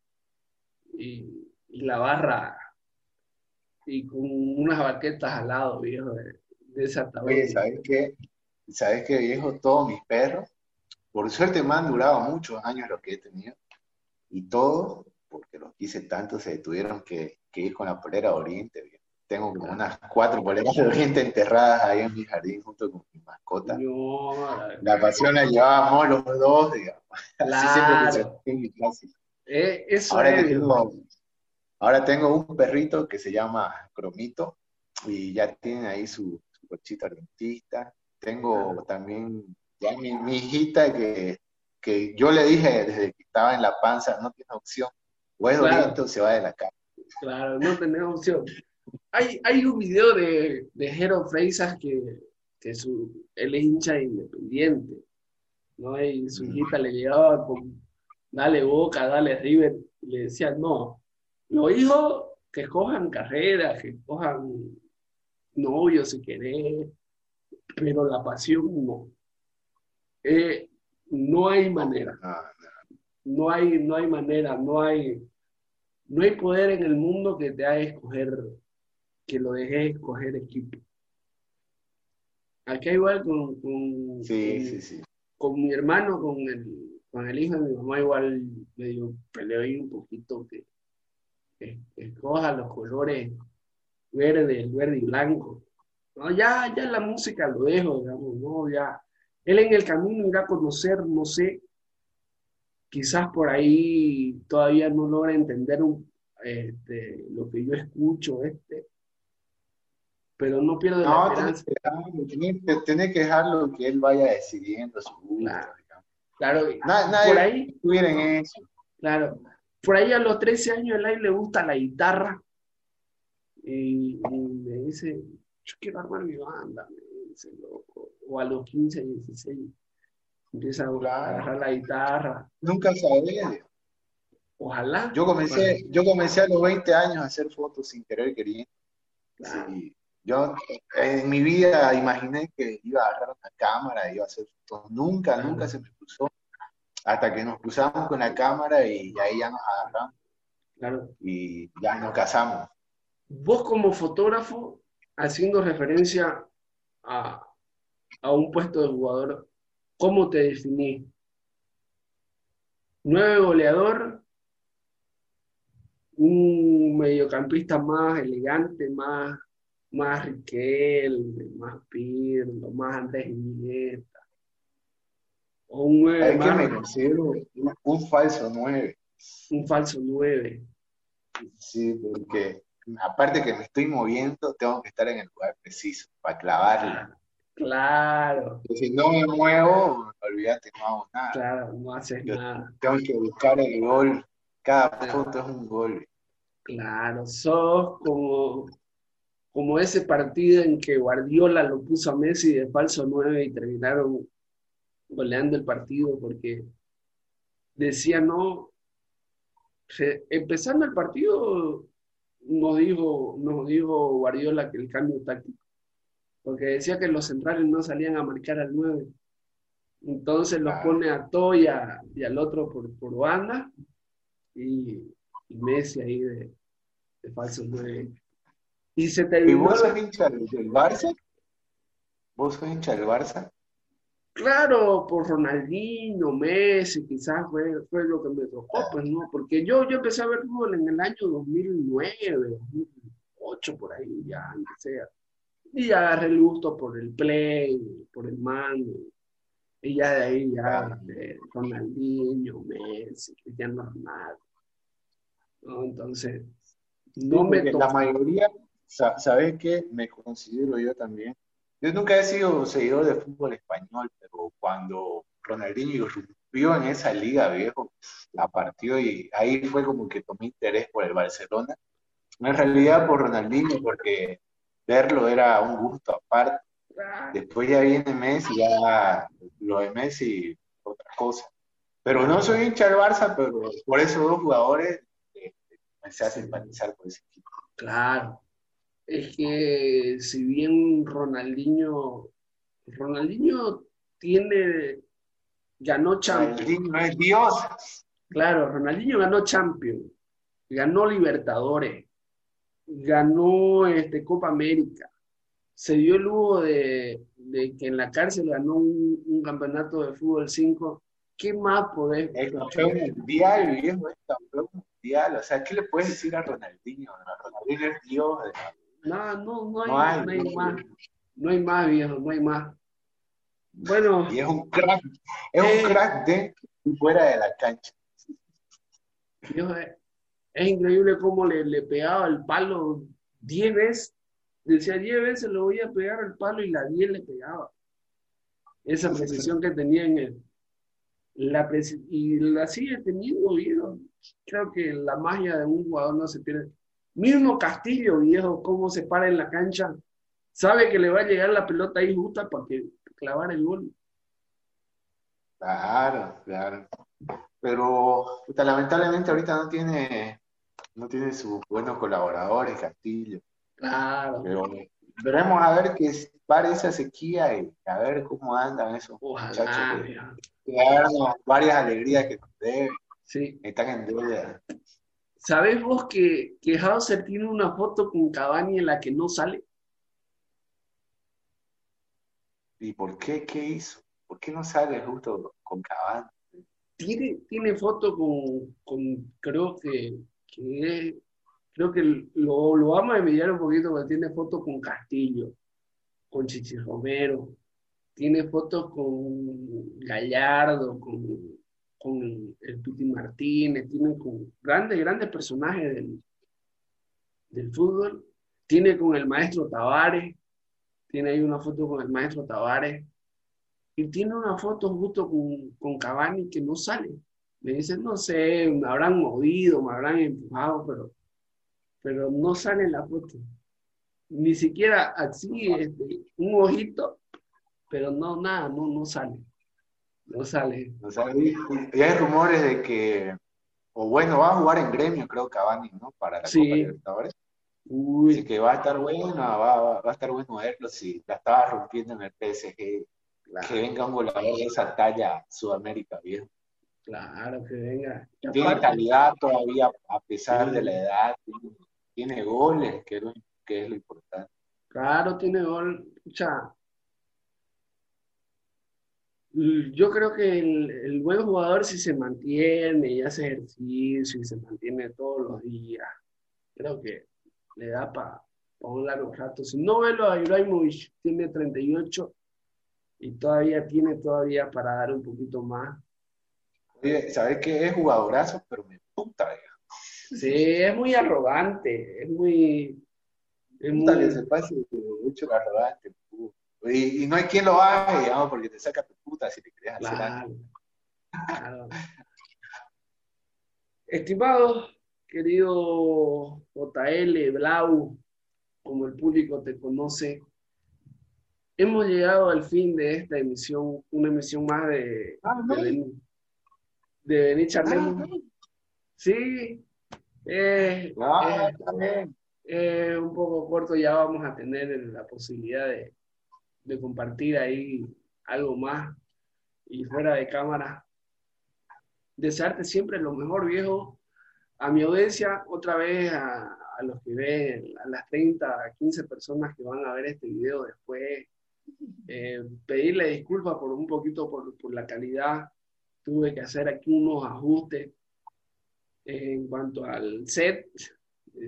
y, la barra y con unas baquetas al lado, viejo, de, esa Oye, ¿sabes qué? ¿Sabes qué, viejo? Todos mis perros, por suerte me han durado muchos años lo que he tenido, y todos, porque los quise tanto, se tuvieron que, ir con la polera Oriente, viejo. Tengo como unas cuatro poleras de Oriente enterradas ahí en mi jardín junto con mi mascota. la pasión la llevábamos los dos, digamos. Así siempre en mi clase. Eh, ahora, tengo, ahora tengo un perrito que se llama Cromito y ya tiene ahí su, su cochita dentista. Tengo también ya mi, hijita que, que, yo le dije desde que estaba en la panza, no tiene opción. O es claro. se va de la casa. Claro, no tiene opción. Hay, hay un video de, de Jero Freisas que, que su, él es hincha independiente, ¿no? Y su hijita le llegaba con dale Boca, dale River, le decían, no, los hijos que cojan carreras, que cojan novios si querés, pero la pasión no. Eh, no hay manera. No hay, no hay manera, no hay, no hay poder en el mundo que te haga escoger, que lo dejes escoger equipo. Acá igual con, con, con mi hermano, con el, con el hijo de mi mamá igual medio peleó ahí un poquito que, escoja los colores verde, verde y blanco. No, ya, ya la música lo dejo, digamos, no, ya. Él en el camino irá a conocer, no sé, quizás por ahí todavía no logra entender este, lo que yo escucho, este, pero no pierdo la esperanza. Tiene que dejarlo que él vaya decidiendo su gusto. Claro, por ahí. eso. Claro, por ahí a los 13 años el aire le gusta la guitarra y, me dice, yo quiero armar mi banda, me dice, loco. O a los 15, 16 empieza a agarrar la guitarra. Nunca sabía. Ojalá. Yo comencé, yo comencé a los 20 años a hacer fotos sin querer queriendo. Yo en mi vida imaginé que iba a agarrar una cámara y iba a hacer fotos. Nunca, nunca se me cruzó. Hasta que nos cruzamos con la cámara y ahí ya nos agarramos. Claro. Y ya nos casamos. Vos como fotógrafo, haciendo referencia a, a un puesto de jugador, ¿cómo te definís? ¿Nueve goleador? ¿Un mediocampista más elegante, más más Riquelme, más Pirlo, más Andrés Iniesta. O un 9 más. Que me considero un, falso 9. Un falso 9. Sí, porque aparte que me estoy moviendo, tengo que estar en el lugar preciso para clavarla. Claro. si no me muevo, olvídate, no hago nada. Claro, no haces nada. Tengo que buscar el gol. Cada foto es un gol. Claro, sos como como ese partido en que Guardiola lo puso a Messi de falso 9 y terminaron goleando el partido porque decía no, empezando el partido nos dijo, nos dijo Guardiola que el cambio táctico, porque decía que los centrales no salían a marcar al 9. Entonces los pone a Toya y al otro por, por banda y, Messi ahí de, de falso 9. Y se ¿Y vos sos hincha del Barça? ¿Vos sos hincha del Barça? Claro, por Ronaldinho, Messi, quizás fue, fue lo que me tocó, pues no, porque yo, yo empecé a ver fútbol en el año 2009, 2008, por ahí, ya, aunque sea. Y ya agarré el gusto por el play, por el mando. Y ya de ahí, ya, Ronaldinho, Messi, Cristiano Ronaldo. ¿no? Entonces, no me tocó. La mayoría, ¿Sabes qué? Me considero yo también. Yo nunca he sido seguidor de fútbol español, pero cuando Ronaldinho irrumpió en esa liga, viejo, la partió y ahí fue como que tomé interés por el Barcelona. En realidad por Ronaldinho, porque verlo era un gusto aparte. Después ya viene Messi, ya lo de Messi, otra cosa. Pero no soy hincha del Barça, pero por esos dos jugadores eh, me se hace simpatizar por ese equipo. Claro. Es que si bien Ronaldinho, Ronaldinho tiene, ganó Champions. Ronaldinho es Dios. Claro, Ronaldinho ganó Champions, ganó Libertadores, ganó este, Copa América, se dio el lujo de, que en la cárcel ganó un, campeonato de fútbol 5. ¿Qué más podés? El campeón mundial, viejo, el campeón mundial. O sea, ¿qué le puedes decir a Ronaldinho? Ronaldinho es Dios. No, no, no hay, no hay, más. No hay más, viejo, no hay más. Bueno. Y es un crack, es un eh, crack de fuera de la cancha. es, increíble cómo le, le pegaba el palo 10 veces Decía 10 veces le voy a pegar el palo y la 10 le pegaba. Esa precisión que tenía en él. La y la sigue teniendo, viejo. Creo que la magia de un jugador no se pierde. Mismo Castillo, viejo, cómo se para en la cancha. Sabe que le va a llegar la pelota ahí justa para que clavar el gol. Claro, claro. Pero lamentablemente ahorita no tiene, no tiene sus buenos colaboradores, Castillo. Claro. Pero veremos a ver qué para esa sequía y a ver cómo andan esos muchachos. Que, darnos varias alegrías que nos deben. Sí. Están en deuda. ¿Sabes vos que, que Hauser tiene una foto con Cavani en la que no sale? ¿Y por qué? ¿Qué hizo? ¿Por qué no sale justo con Cavani? Tiene, tiene foto con, con creo que, que creo que lo, lo vamos a envidiar un poquito porque tiene fotos con Castillo, con Chichi Romero, tiene fotos con Gallardo, con, con el Piti Martínez, tiene con grandes, grandes personajes del, del fútbol, tiene con el maestro Tavares, tiene ahí una foto con el maestro Tavares, y tiene una foto justo con, con Cavani que no sale. Me dicen, no sé, me habrán movido, me habrán empujado, pero pero no sale la foto. Ni siquiera así, este, un ojito, pero no, nada, no, no sale. No sale. O sea, y hay rumores de que, o bueno, va a jugar en gremio, creo, Cavani, ¿no? Para la sí. Copa Libertadores. Uy. Así que va a estar bueno, va, va, a estar bueno verlo si la estaba rompiendo en el PSG. Que venga un goleador de esa talla Sudamérica, bien. Claro, que venga. Tiene calidad todavía, a pesar de la edad, tiene goles, que, es lo importante. Claro, tiene gol. Yo creo que el, buen jugador si se mantiene y hace ejercicio y se mantiene todos los días, creo que le da para un largo rato. Si no velo a Ibrahimovic, tiene 38 y todavía tiene todavía para dar un poquito más. Oye, ¿sabes qué? Es jugadorazo, pero me puta, Sí, es muy arrogante, es muy... Es muy... se mucho arrogante. Y, y, no hay quien lo haga, digamos, porque te saca tu puta si te querés hacer algo. Claro. Estimado, querido JL, Blau, como el público te conoce, hemos llegado al fin de esta emisión, una emisión más de, ah, de, de, ah, Sí, eh, eh, eh, un poco corto, ya vamos a tener la posibilidad de, compartir ahí algo más y fuera de cámara. Desearte siempre lo mejor, viejo. A mi audiencia, otra vez a, los que ven, a las 30, 15 personas que van a ver este video después, pedirle disculpas por un poquito por, por la calidad. Tuve que hacer aquí unos ajustes en cuanto al set,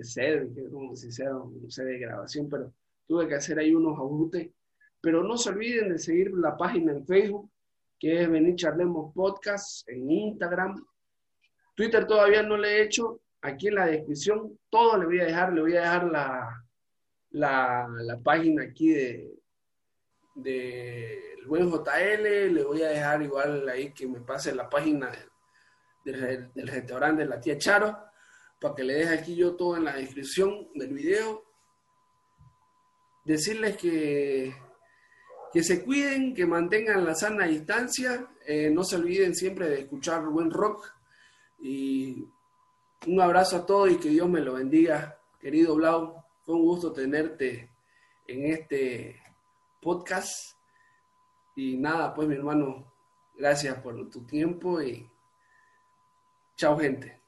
set, como si sea un set de grabación, pero tuve que hacer ahí unos ajustes. Pero no se olviden de seguir la página en Facebook, que es Venir Charlemos Podcast, en Instagram. Twitter todavía no le he hecho. Aquí en la descripción todo le voy a dejar, le voy a dejar la, la, página aquí de, de el buen JL, le voy a dejar igual ahí que me pase la página del, restaurante de la tía Charo, para que le deje aquí yo todo en la descripción del video. Decirles que, que se cuiden, que mantengan la sana distancia, eh, no se olviden siempre de escuchar buen rock. Y un abrazo a todos y que Dios me lo bendiga, querido Blau, fue un gusto tenerte en este podcast. Y nada, pues mi hermano, gracias por tu tiempo y chao gente.